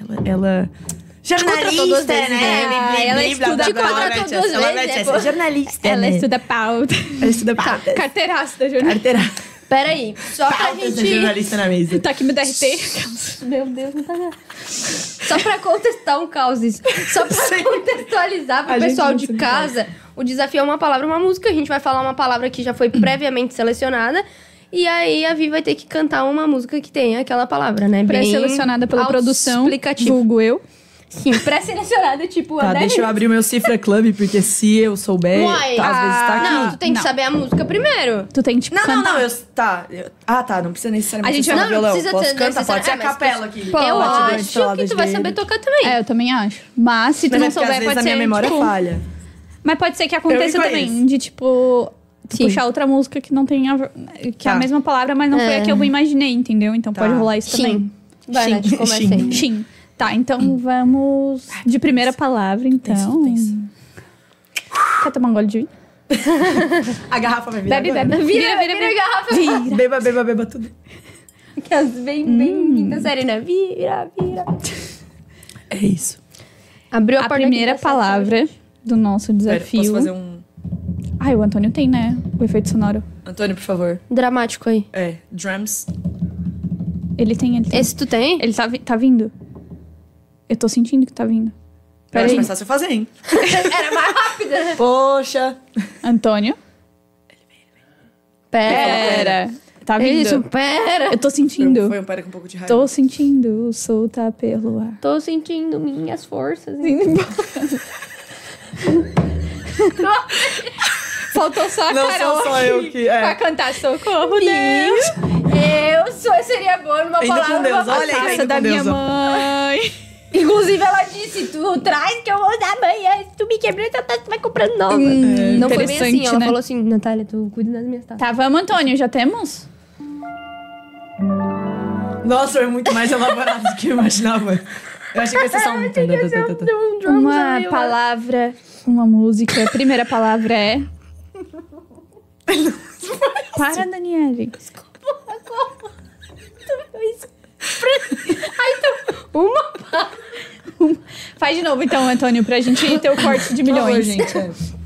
Ela... ela... contratou duas vezes, né? Ah, ela estuda Te contratou duas vezes, né, pô? Jornalista, Ela né? estuda pauta. Ela estuda pauta. Carteiraço da jornalista. Carteira. Peraí, só pra Pauta gente... jornalista na mesa. Tá aqui meu DRT. Meu Deus, não tá nada. Só pra contestar um caos isso. Só pra Sim. contextualizar pro A pessoal de casa, o desafio é uma palavra, uma música. A gente vai falar uma palavra que já foi previamente selecionada. E aí a Vi vai ter que cantar uma música que tenha aquela palavra, né? Pré-selecionada pela produção. Explicativo. Vulgo eu. Sim, pré-selecionada, tipo, Tá, a deixa eu abrir o meu Cifra Club, porque se eu souber, Uai, tá, às vezes tá aqui. Não, tu tem que Não. saber a música primeiro. Tu tem que, tipo, Não, não, cantar. não, eu. Tá. eu- ah, tá. Não precisa necessariamente A gente não, não violão. precisa Posso cantar, pode ser a necessariamente, mas capela aqui. Eu Batidões, acho que tu vai dele. saber tocar também. É, eu também acho. Mas se tu Mas não é porque às souber, vezes pode a ser. minha memória tipo, falha. Mas pode ser que Eu aconteça também, de tipo. Puxar outra música que não tem a, ver- que é a Tá. mesma palavra, mas não foi É. a que eu imaginei, entendeu? Então Tá. pode rolar isso Sim. também. Vai. Nath, começa Sim. aí. Tá, então vamos de primeira palavra, então. Quer tomar um gole de vinho? A garrafa vai virar Bebe, agora? bebe. Vira, Vira, vira, vira, vira. a garrafa. Vira. Beba, beba, beba tudo. Que as bem, bem quinta série, né? Vira, vira. É isso. Abriu a, A da primeira palavra do nosso Pera, desafio. posso fazer um. Ai, o Antônio tem, né? O efeito sonoro. Antônio, por favor. Dramático aí. É, drums. Ele tem, ele tem. Esse tu tem? Ele tá, vi- tá vindo. Eu tô sentindo que tá vindo. Eu acho mais fácil fazer, hein? Era mais rápido, né? Poxa. Antônio. Pera. Tá vindo. Isso, pera. Eu tô Foi um, sentindo. foi um pera com um pouco de raiva. Tô sentindo soltar pelo ar. Tô sentindo minhas forças. Faltou só a Não Carol sou só eu que- é. pra cantar Socorro, Deus. Eu sou, seria boa numa Indo com palavra. Deus, uma olha indo Casa da com minha Deus, ó. mãe. Inclusive, ela disse: Tu traz que eu vou dar amanhã. Se tu me quebrar, tu tá- tu vai comprando nova. Hum, Não foi bem assim. interessante, Ela né? falou assim: Natália, tu cuida das minhas taças. Tá, vamos, Antônio. Já temos? Nossa, foi muito mais elaborado do que eu imaginava. Eu achei que ia ser só um. Tá, Uma palavra, uma música. A primeira palavra é... Para, Daniele. Uma Faz de novo, então, Antônio, pra gente ter o corte de Por favor, milhões. gente. é.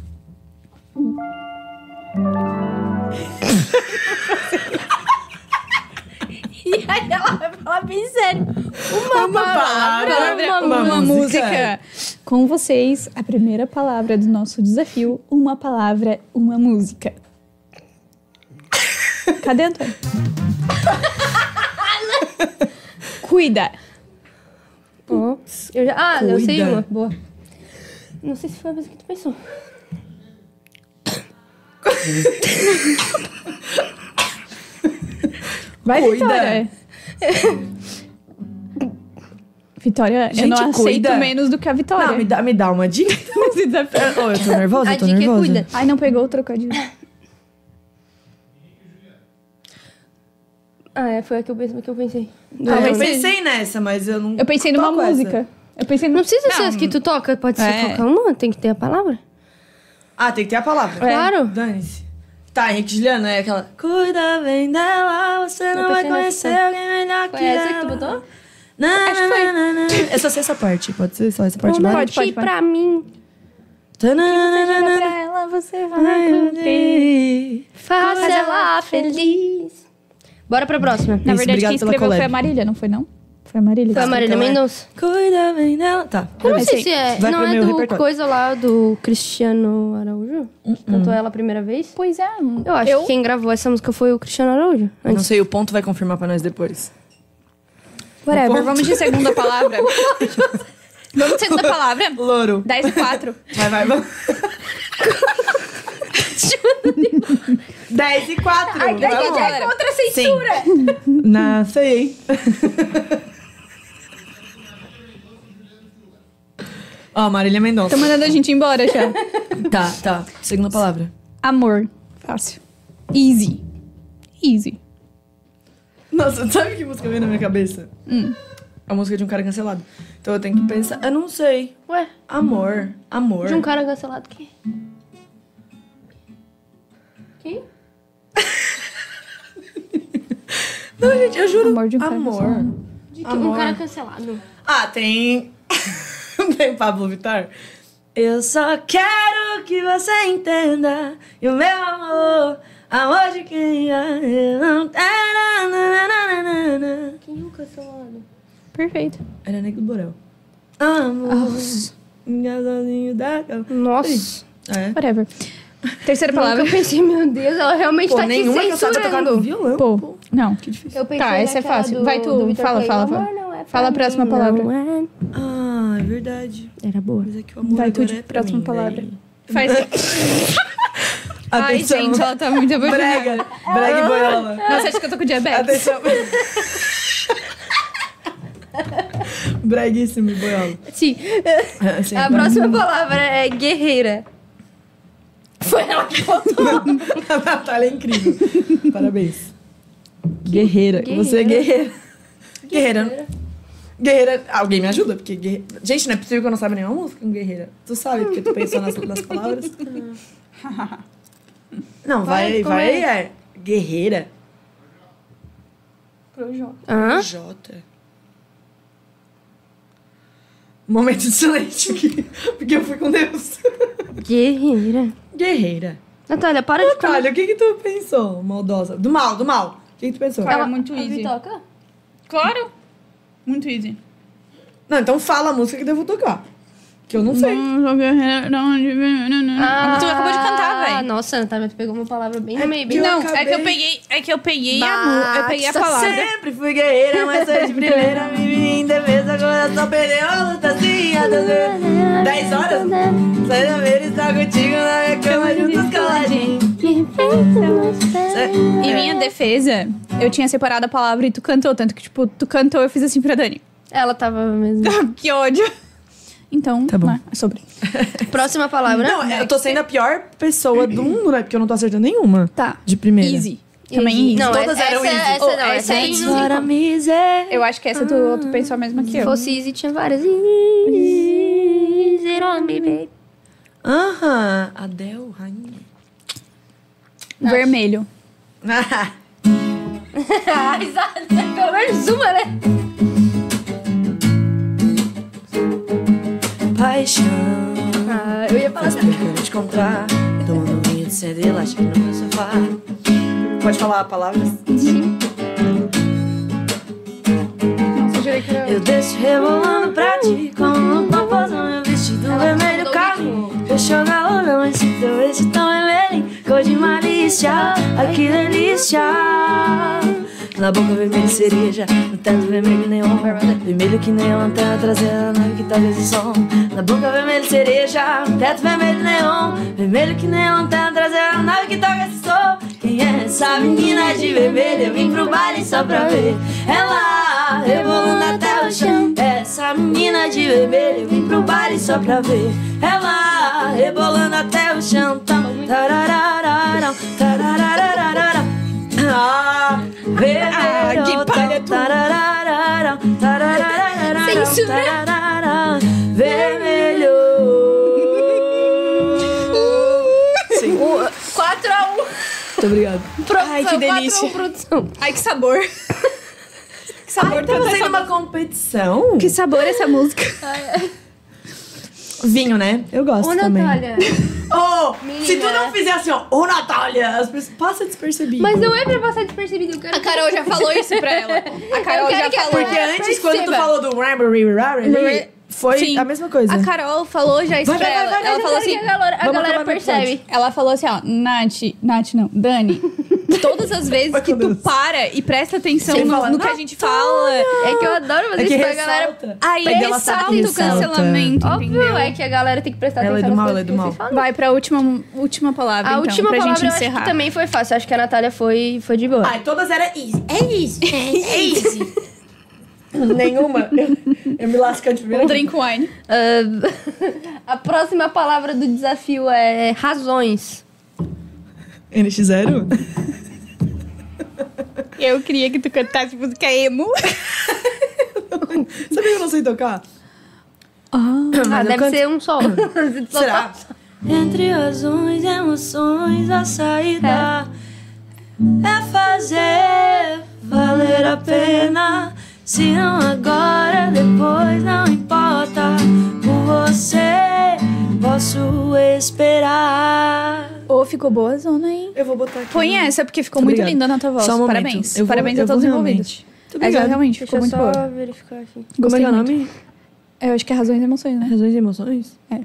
E aí ela vai falar bem sério. Uma, Uma palavra, Palavra, uma uma, música. música. Com vocês, a primeira palavra do nosso desafio: uma palavra, uma música. Cadê Antônio? Cuida. Ó, eu já, ah, eu sei Cuida. uma. Boa. Não sei se foi a mesma que tu pensou. Vai, Cuida. Vitória. Vitória, eu Gente, não aceito cuida. menos do que a Vitória. Não, me dá, me dá uma dica. Oh, eu tô nervosa, A eu tô dica é nervosa. cuida. Ai, não pegou o trocadilho. Ah, é, foi a que eu pensei. Que eu pensei. Ah, eu pensei nessa, mas eu não. Eu pensei numa toco essa. música. Eu pensei Não precisa ser as que tu toca, pode ser É. qualquer uma, tem que ter a palavra. Ah, tem que ter a palavra. Claro. Dane-se. Tá, Henrique e Juliano é aquela. Cuida bem dela, você não vai pensei nessa conhecer também. alguém melhor que Foi essa ela. que tu botou? Não, Acho que foi. Eu só sei essa parte, pode ser só essa parte Uma mais? pode, pode. pra mim. Tananana, pra ela, você vai cumprir. Faça ela feliz. Bora pra próxima. Na Isso, verdade, obrigado quem pela escreveu foi collab. a Marília, não foi não? Foi a Marília. Foi a Marília. Mendonça. Cuida bem dela. Tá. Eu não sei se é. vai não pro é meu do repertório. coisa lá do Cristiano Araújo? Que Cantou ela a primeira vez? Pois é. Eu acho que quem gravou essa música foi o Cristiano Araújo. Eu não Antes. sei, o ponto vai confirmar pra nós depois. Whatever, ponto. vamos de segunda palavra. vamos de segunda palavra. Louro. 10 e 4. Vai, vai, vamos. 10 e 4. Ai, que vamos. é contra a censura. Na, sei, hein? Ó, Marília Mendonça. Tô mandando a gente embora já. Tá, tá. Segunda palavra. Amor. Fácil. Easy. Easy. Nossa, sabe que música veio na minha cabeça? A música de um cara cancelado. Então eu tenho que pensar. Eu não sei. Ué, Amor. Amor. de um cara cancelado quem? Não, gente, eu juro. Amor de um cara Amor. cancelado. De que Amor. um cara cancelado. Ah, tem. tem Pablo Vittar. Eu só quero que você entenda. E o meu amor Amor de quem eu não. Quem é o cancelado? Perfeito. Era Nego do Borel. Amor. Engasolinho da cama. Nossa. É. Whatever. Terceira Palavra. Eu pensei, meu Deus, ela realmente Pô, tá aqui nenhuma que eu violão. Pô, não. Que difícil. Eu pensei Tá, essa é fácil. do- Vai tu, fala, Clay, fala, fala. é Fala a próxima não palavra. é. Ah, é verdade. Era boa. Mas é que o amor Vai tu de é próxima mim, palavra. véi. Faz. Ai, Atenção. gente, ela tá muito apaixonada. Brega. Brega e boiola. Nossa, acho que eu tô com diabetes. Atenção. Breguíssimo e boiola. Sim. Assim, A próxima palavra é guerreira. Foi ela que botou. A Natália é incrível. Parabéns. Guerreira. Você é guerreira. Guerreira. Guerreira. Alguém me ajuda? Porque guerreira... Gente, não é possível que eu não saiba nenhuma música com guerreira. Tu sabe, porque tu pensou nas, nas palavras. Não, vai, Vai, vai, é? é. Guerreira. Hã? J. Momento de silêncio aqui. Porque eu fui com Deus. Guerreira. Guerreira. Natália, para de Natália, o que que tu pensou, maldosa? Do mal, do mal. Que que tu pensou? Fala muito A easy. Vitoca? Claro. Muito easy. Não, então fala a música que eu vou tocar. Que eu não sei. Não, não. Tu acabou de cantar, velho. Nossa, Natália, tu pegou uma palavra bem no meio. Bem... eu Não, é que eu peguei, é que eu peguei a, mu- eu peguei a Basta palavra. Sempre fui guerreira, mas sou de primeira. Vivi em defesa, agora só perdeu a luta assim. a 10 horas. Sai da ver estar contigo na minha cama juntos caladinhos. Em minha defesa, eu tinha separado a palavra e tu cantou. Tanto que, tipo, tu cantou, eu fiz assim pra Dani. Ela tava mesmo. que ódio. Então, Tá bom. né, é sobre. Próxima palavra. Não, eu tô sendo a pior pessoa do mundo, né? Porque eu não tô acertando nenhuma. Tá. De primeira. Easy. Também easy. Não, Todas essa, eram essa, easy. Essa, Oh, não, essa essa é easy. não. Eu acho que essa tu, tu pensou a mesma que Se eu. fosse easy, tinha várias. Easy on me, baby. Aham. Adele, rainha. Vermelho. Ah, risada. Pelo menos uma, né? Paixão. Ah, eu ia falar que eu te encontrar. Tomando um vinho de cedo e elástico no meu sofá. Pode falar palavras? Nossa, eu jurei que era... Eu desço rebolando pra ti Como um popozão, meu vestido vermelho mudou o carro Fechou galão, esse teu beijo tão vermelho Cor de malícia, ai que delícia Na boca vermelho cereja, no teto vermelho neon Vermelho que nem uma lanterna traseira, nave que toca esse som. Na boca vermelho cereja, no teto vermelho neon Vermelho que nem uma lanterna traseira, nave que toca esse som. Quem é essa menina de vermelho? Eu vim pro baile só pra ver Ela rebolando até o chão. Essa menina de vermelho Eu vim pro baile só pra ver Ela rebolando até o chão. Tam, tararararam, tarararararam. Ah, vermelho que palha tarararararam, Censura. tararararam. Vermelho Sim. 4x1. Muito obrigado. Produção, Ai, que delícia. 4x1 produção. Ai, que sabor. que sabor Ai, tá sendo uma competição? Que sabor essa música. Vinho, né? Eu gosto Ô, também. Natália. Ô, Menina. se tu não fizer assim, ó, ô Natália, as pessoas passa despercebido. Mas não é pra passar despercebido. Eu quero A Carol já falou isso pra ela. A Carol já falou. Porque antes, quando tu falou do Raspberry Raspberry, foi Sim. a mesma coisa. A Carol falou já isso Vai, pra vai, ela. vai, vai, ela vai, falou vai, assim. a galera, a galera percebe. Ela falou assim, ó, Nath, Nath não, Dani, todas as vezes que tu para e presta atenção Sem no, falar, no que a gente fala, É que eu adoro fazer É que isso pra galera. aí sabe ressalta o ressalta. cancelamento, Óbvio, entendeu? é que a galera tem que prestar Ela é atenção do nas mal, ela é do mal. Vai pra última, última palavra, A então, última pra palavra gente eu acho encerrar. que também foi fácil. Acho que a Natália foi, foi de boa. Ai, todas eram easy. É easy. É, é easy. Nenhuma. Eu, eu me lasco de primeira. Um drink wine. Ah, a próxima palavra do desafio é razões. NX0? Eu queria que tu cantasse música emo. Sabia que eu não sei tocar? Ah, eu deve canto- ser um sol. Será? Entre razões e emoções, a saída é fazer valer a pena. Se não agora, depois não importa. Por você posso esperar. Ô, ficou boa zona, hein? Eu vou botar aqui. Põe no- essa, porque ficou Muito linda na tua voz. Só um. Parabéns. Eu vou- Parabéns eu a todos os envolvidos. realmente. Essa realmente Deixa ficou eu muito só boa. verificar aqui. Como é que é o nome? Eu acho que é razões e emoções, né? Razões e emoções? É.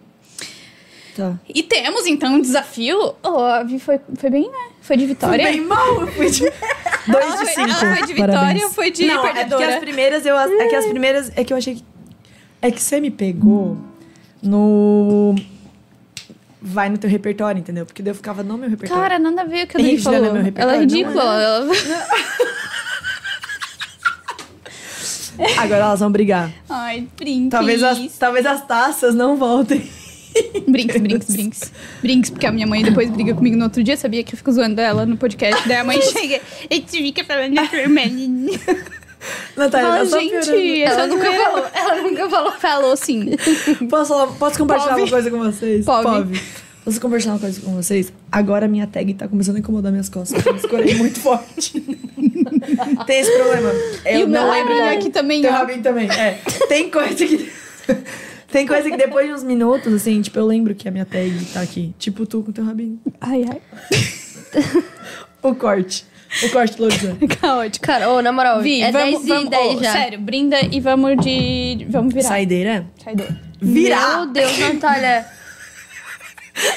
Tá. E temos, então, um desafio. Oh, a foi, foi bem, né? Foi de vitória. Fui bem mal, eu fui de... Dois Ela de foi- cinco. ela foi de vitória Parabéns. ou foi de Não, é perdedora? as primeiras eu... É que as primeiras... É que eu achei que... É que você me pegou no... Vai no teu repertório, entendeu? Porque daí eu ficava no meu repertório. Cara, nada a ver o que a Henrique Dani já não é falou. meu repertório, ela é não é? ridícula. Ela... Agora elas vão brigar. Ai, brinks. Talvez as, talvez as taças não voltem. Brinks, brinks, brinks. Brinks, porque a minha mãe depois briga comigo no outro dia, sabia que eu fico zoando ela no podcast. Daí a mãe chega e te fica falando irmã. Natália, Fala, tá gente, Ela nunca falou. Ela nunca falou. Falou sim. Posso, falar- posso compartilhar Pove. uma coisa com vocês? Pove. Posso compartilhar uma coisa com vocês? Agora a minha tag tá começando a incomodar minhas costas. Eu escorei muito forte. Tem esse problema. Eu e o meu não lembro. rabinho aqui também, Teu ó. rabinho também. É. Tem coisa que. Tem coisa que depois de uns minutos, assim, tipo, eu lembro que a minha tag tá aqui. Tipo tu com teu rabinho. Ai, ai. O corte. O corte, Louisa. Caótico. Cara, ô, na moral, Vi, é vamos, 10 e vamos, 10 ô, já. Sério, brinda e vamos de. Vamos virar. Saideira? Saideira. Virar! Meu Deus, Natália.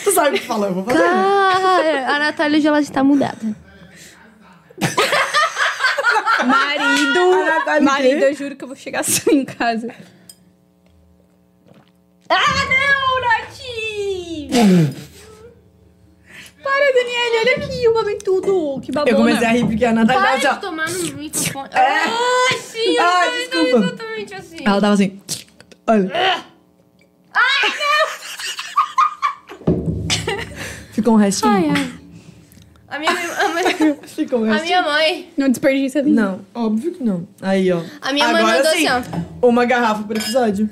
Tu sabe o que fala, eu vou fazer. Cara, a Natália já ela está mudada. Marido. Marido, eu juro que eu vou chegar assim em casa. Ah, não, Nath! Para, Daniele, olha aqui, eu babei tudo. Que babona. Eu comecei a rir porque a Natália tava Para assim, ó. de tomar no microfone. Ai, sim, eu Ah, desculpa. exatamente assim. Ela tava assim. Olha. Ficou um restinho. Ai, ai. A minha, a minha, Ficou um a minha mãe. Não desperdiça vida. Não, óbvio que não. Aí, ó. A minha mãe Agora mandou sim, assim, Uma garrafa por episódio.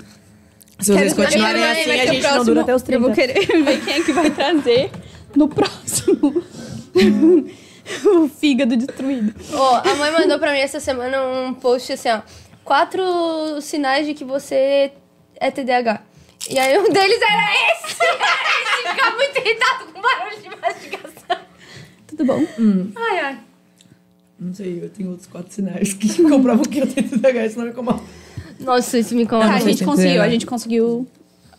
Se vocês Quero- continuarem mãe assim, a o gente não próximo- dura até os 30. Eu vou querer ver quem é que vai trazer no próximo. o fígado destruído. Ó, a mãe mandou pra mim essa semana um post assim, ó. Quatro sinais de que você é TDAH. E aí um deles era esse. Era esse ficar muito irritado com barulho de mastigação. Tudo bom? Ai, ai. Não sei, eu tenho outros quatro sinais que comprovam que eu tenho TDAH, isso não me incomoda. Nossa, isso me Ah, incomoda. a não sei gente se conseguiu, a gente conseguiu.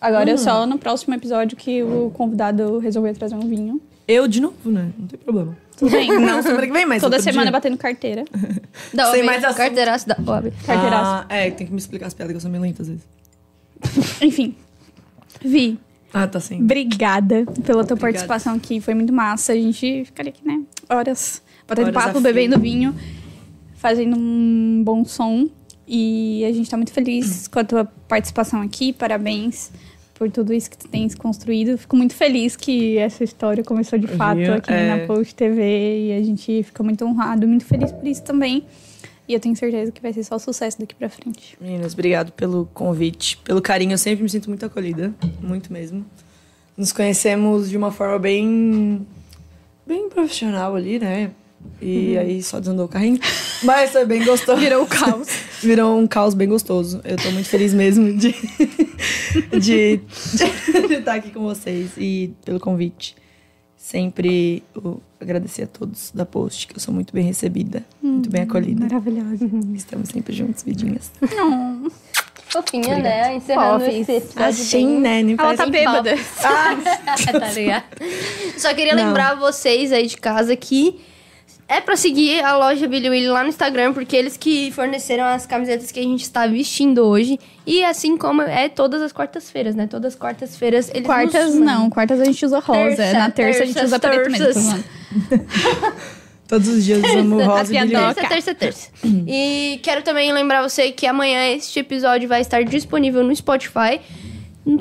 Agora é só no próximo episódio que o convidado resolveu trazer um vinho. Eu de novo, né? Não tem problema. Tudo bem? Não, semana que vem, mas Toda semana dia. batendo carteira. Da Sem mais assunto. carteiraço da OAB. Carteiraço. Ah, é, tem que me explicar as piadas que eu sou meio lenta às vezes. Enfim. Vi, Ah, tá sim. obrigada pela tua Obrigado. participação aqui. Foi muito massa. A gente ficaria aqui, né? Horas batendo Horas papo, bebendo vinho, fazendo um bom som. E a gente tá muito feliz com a tua participação aqui. Parabéns por tudo isso que tu tens construído. Fico muito feliz que essa história começou de fato Viu? aqui É. na Post TV. E a gente fica muito honrado, muito feliz por isso também. E eu tenho certeza que vai ser só sucesso daqui pra frente. Meninas, obrigado pelo convite, pelo carinho. Eu sempre me sinto muito acolhida, muito mesmo. Nos conhecemos de uma forma bem bem profissional ali, né? E aí só desandou o carrinho. Mas foi bem gostoso. Virou o caos. Virou um caos bem gostoso. Eu tô muito feliz mesmo de, de, de estar aqui com vocês e pelo convite. Sempre agradecer a todos da Post, que eu sou muito bem recebida, muito bem acolhida. Maravilhosa. Estamos sempre juntos, vidinhas. Fofinha, né? Encerrando Fofis. esse episódio. Assim, bem- né? Nem Ela tá bêbada. tá ligado? Só queria Não. lembrar vocês aí de casa que é pra seguir a loja Billy Willy lá no Instagram, porque eles que forneceram as camisetas que a gente está vestindo hoje. E assim como é todas as quartas-feiras, né? Todas as quartas-feiras eles Quartas nos- não, quartas a gente usa rosa. Terça, Na terça a gente usa preto mesmo. Todos os dias usamos rosa e. Terça, terça, terça. e quero também lembrar você que amanhã este episódio vai estar disponível no Spotify.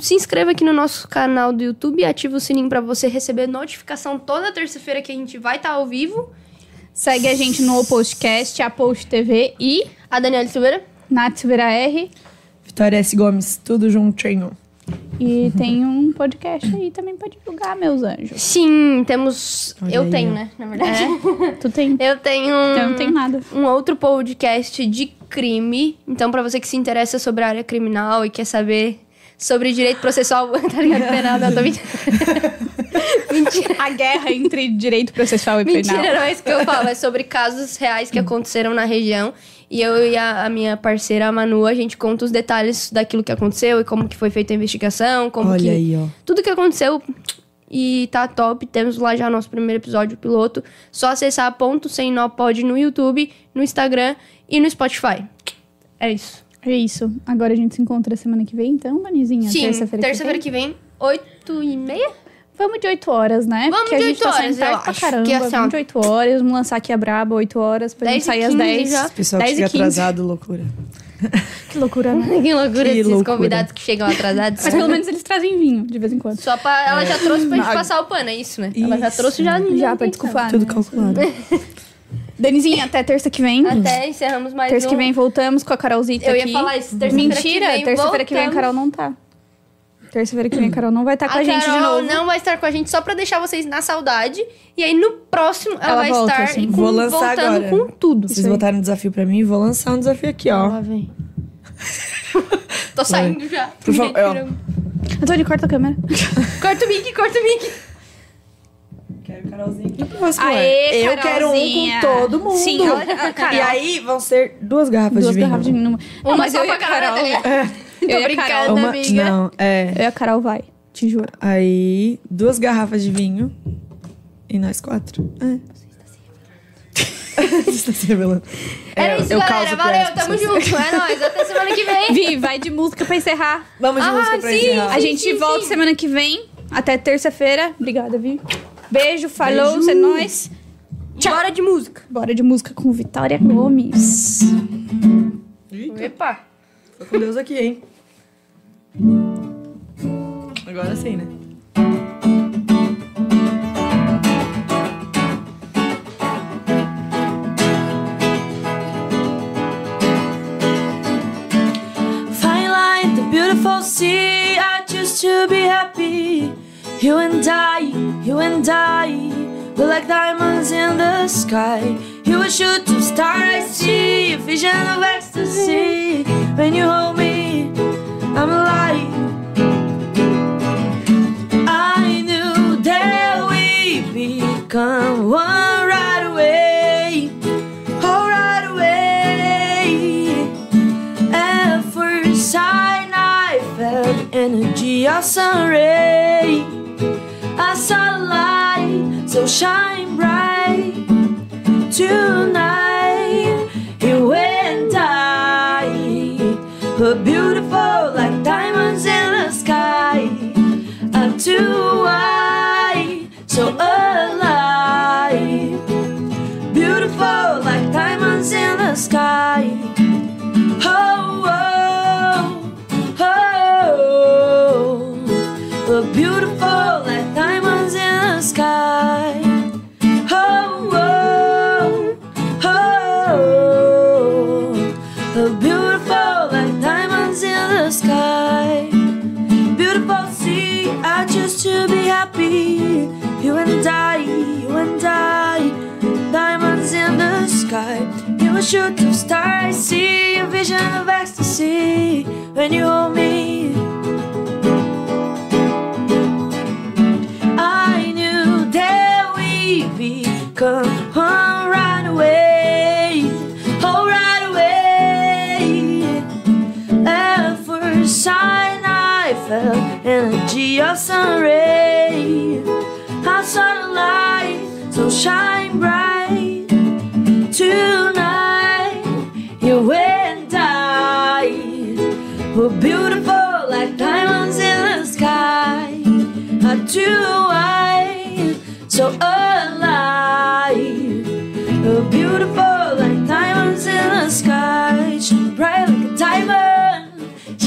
Se inscreva aqui no nosso canal do YouTube e ative o sininho pra você receber notificação toda terça-feira que a gente vai estar ao vivo. Segue a gente no Postcast, a Post TV e A Daniela Silveira. Nath Silveira R. Vitória S. Gomes, tudo juntinho. E tem um podcast aí também pra divulgar, meus anjos. Sim, temos. Olha eu aí, tenho, ó. né? Na verdade. Tu tem? Eu tenho. Eu não tenho nada. um outro podcast de crime. Então, pra você que se interessa sobre a área criminal e quer saber sobre direito processual, tá ligado? Penal, não, tô mentindo. Mentira. A guerra entre direito processual e Mentira, penal. não é isso que eu falo. É sobre casos reais que aconteceram na região. E eu e a, a minha parceira, a Manu, a gente conta os detalhes daquilo que aconteceu e como que foi feita a investigação, como Olha que... aí, ó. Tudo que aconteceu e tá top. Temos lá já nosso primeiro episódio piloto. Só acessar ponto sem nó pod no YouTube, no Instagram e no Spotify. É isso. É isso. Agora a gente se encontra semana que vem, então, Danizinha? Sim, terça-feira terça-feira que vem. que vem, 8 e meia? Vamos de 8 horas, né? Vamos Porque de gente 8 tá horas, eu acho caramba. que é assim. Vamos de 8 horas. Vamos lançar aqui a Braba, 8 horas, pra 10 gente sair e às 15 10. já. Pessoal que 10 e chega 15. atrasado, loucura. Que loucura, né? Que loucura Que esses loucura. convidados que chegam atrasados. Mas pelo menos eles trazem vinho, de vez em quando. Só pra. Ela já trouxe pra gente Mas- passar o pano, é isso, né? Ela já Isso. trouxe já. Já, pra desculpar. Tudo né? calculado. Danizinha, até terça que vem. Até encerramos mais Terça um. que vem voltamos com a Carolzita Eu ia aqui. falar isso, terça-feira Mentira, que vem terça-feira que vem a. Carol não tá. Terça-feira que vem a Carol não vai estar com a, A gente de Carol novo. não vai estar com a gente só pra deixar vocês na saudade. E aí no próximo ela, Ela vai volta, estar assim. com- Vou lançar voltando agora. com tudo. Vocês botaram um desafio pra mim, vou lançar um desafio aqui, ó. Lá vem. Tô saindo já. Por favor, ó. Antônio, corta a câmera. Corta o mic, corta o mic. Carolzinha próximo Aê, Eu quero um com todo mundo. Sim, ela- a Carol. E aí vão ser duas garrafas Duas de vinho. garrafas de vinho numa. Uma mas só eu e pra a Carol. Carol. Eu Tô e a brincando. Carol. Uma, amiga. não, é. Eu e a Carol vai, te juro. Aí, duas garrafas de vinho. E nós quatro. É. Você está se revelando. Era É, isso, eu galera. Valeu, tamo junto. É nóis. Até semana que vem. Vi, vai de música pra encerrar. Vamos de Ah, música pra sim. encerrar. A gente sim, volta sim. semana que vem. Até terça-feira. Obrigada, Vi. Beijo, falou, é nóis. Tchau. Bora de música. Bora de música com Vitória Gomes. Eita, Epa. tô com Deus aqui, hein? Agora sim, né? Fine line, the beautiful sea. I choose to be happy. You and I, you and I, we're like diamonds in the sky. You a shooting star, I see a vision of ecstasy. When you hold me, I'm alive. I knew that we become one right away. Oh, right away. At first sight, I felt energy of sun ray. So shine bright tonight. You and I were beautiful like diamonds in the sky. Are too wide, so alive. Beautiful like diamonds in the sky. Oh, oh, oh. We're beautiful To be happy. You and I, you and I, diamonds in the sky. You a shooting star, I see a vision of ecstasy when you hold me. I knew that we'd become one right away, oh right away. Sight, I felt energy of sun ray. I saw the light so shine bright tonight. You and I were beautiful like diamonds in the sky. Are too wide, so alive. We're beautiful like diamonds in the sky. Shine bright like a diamond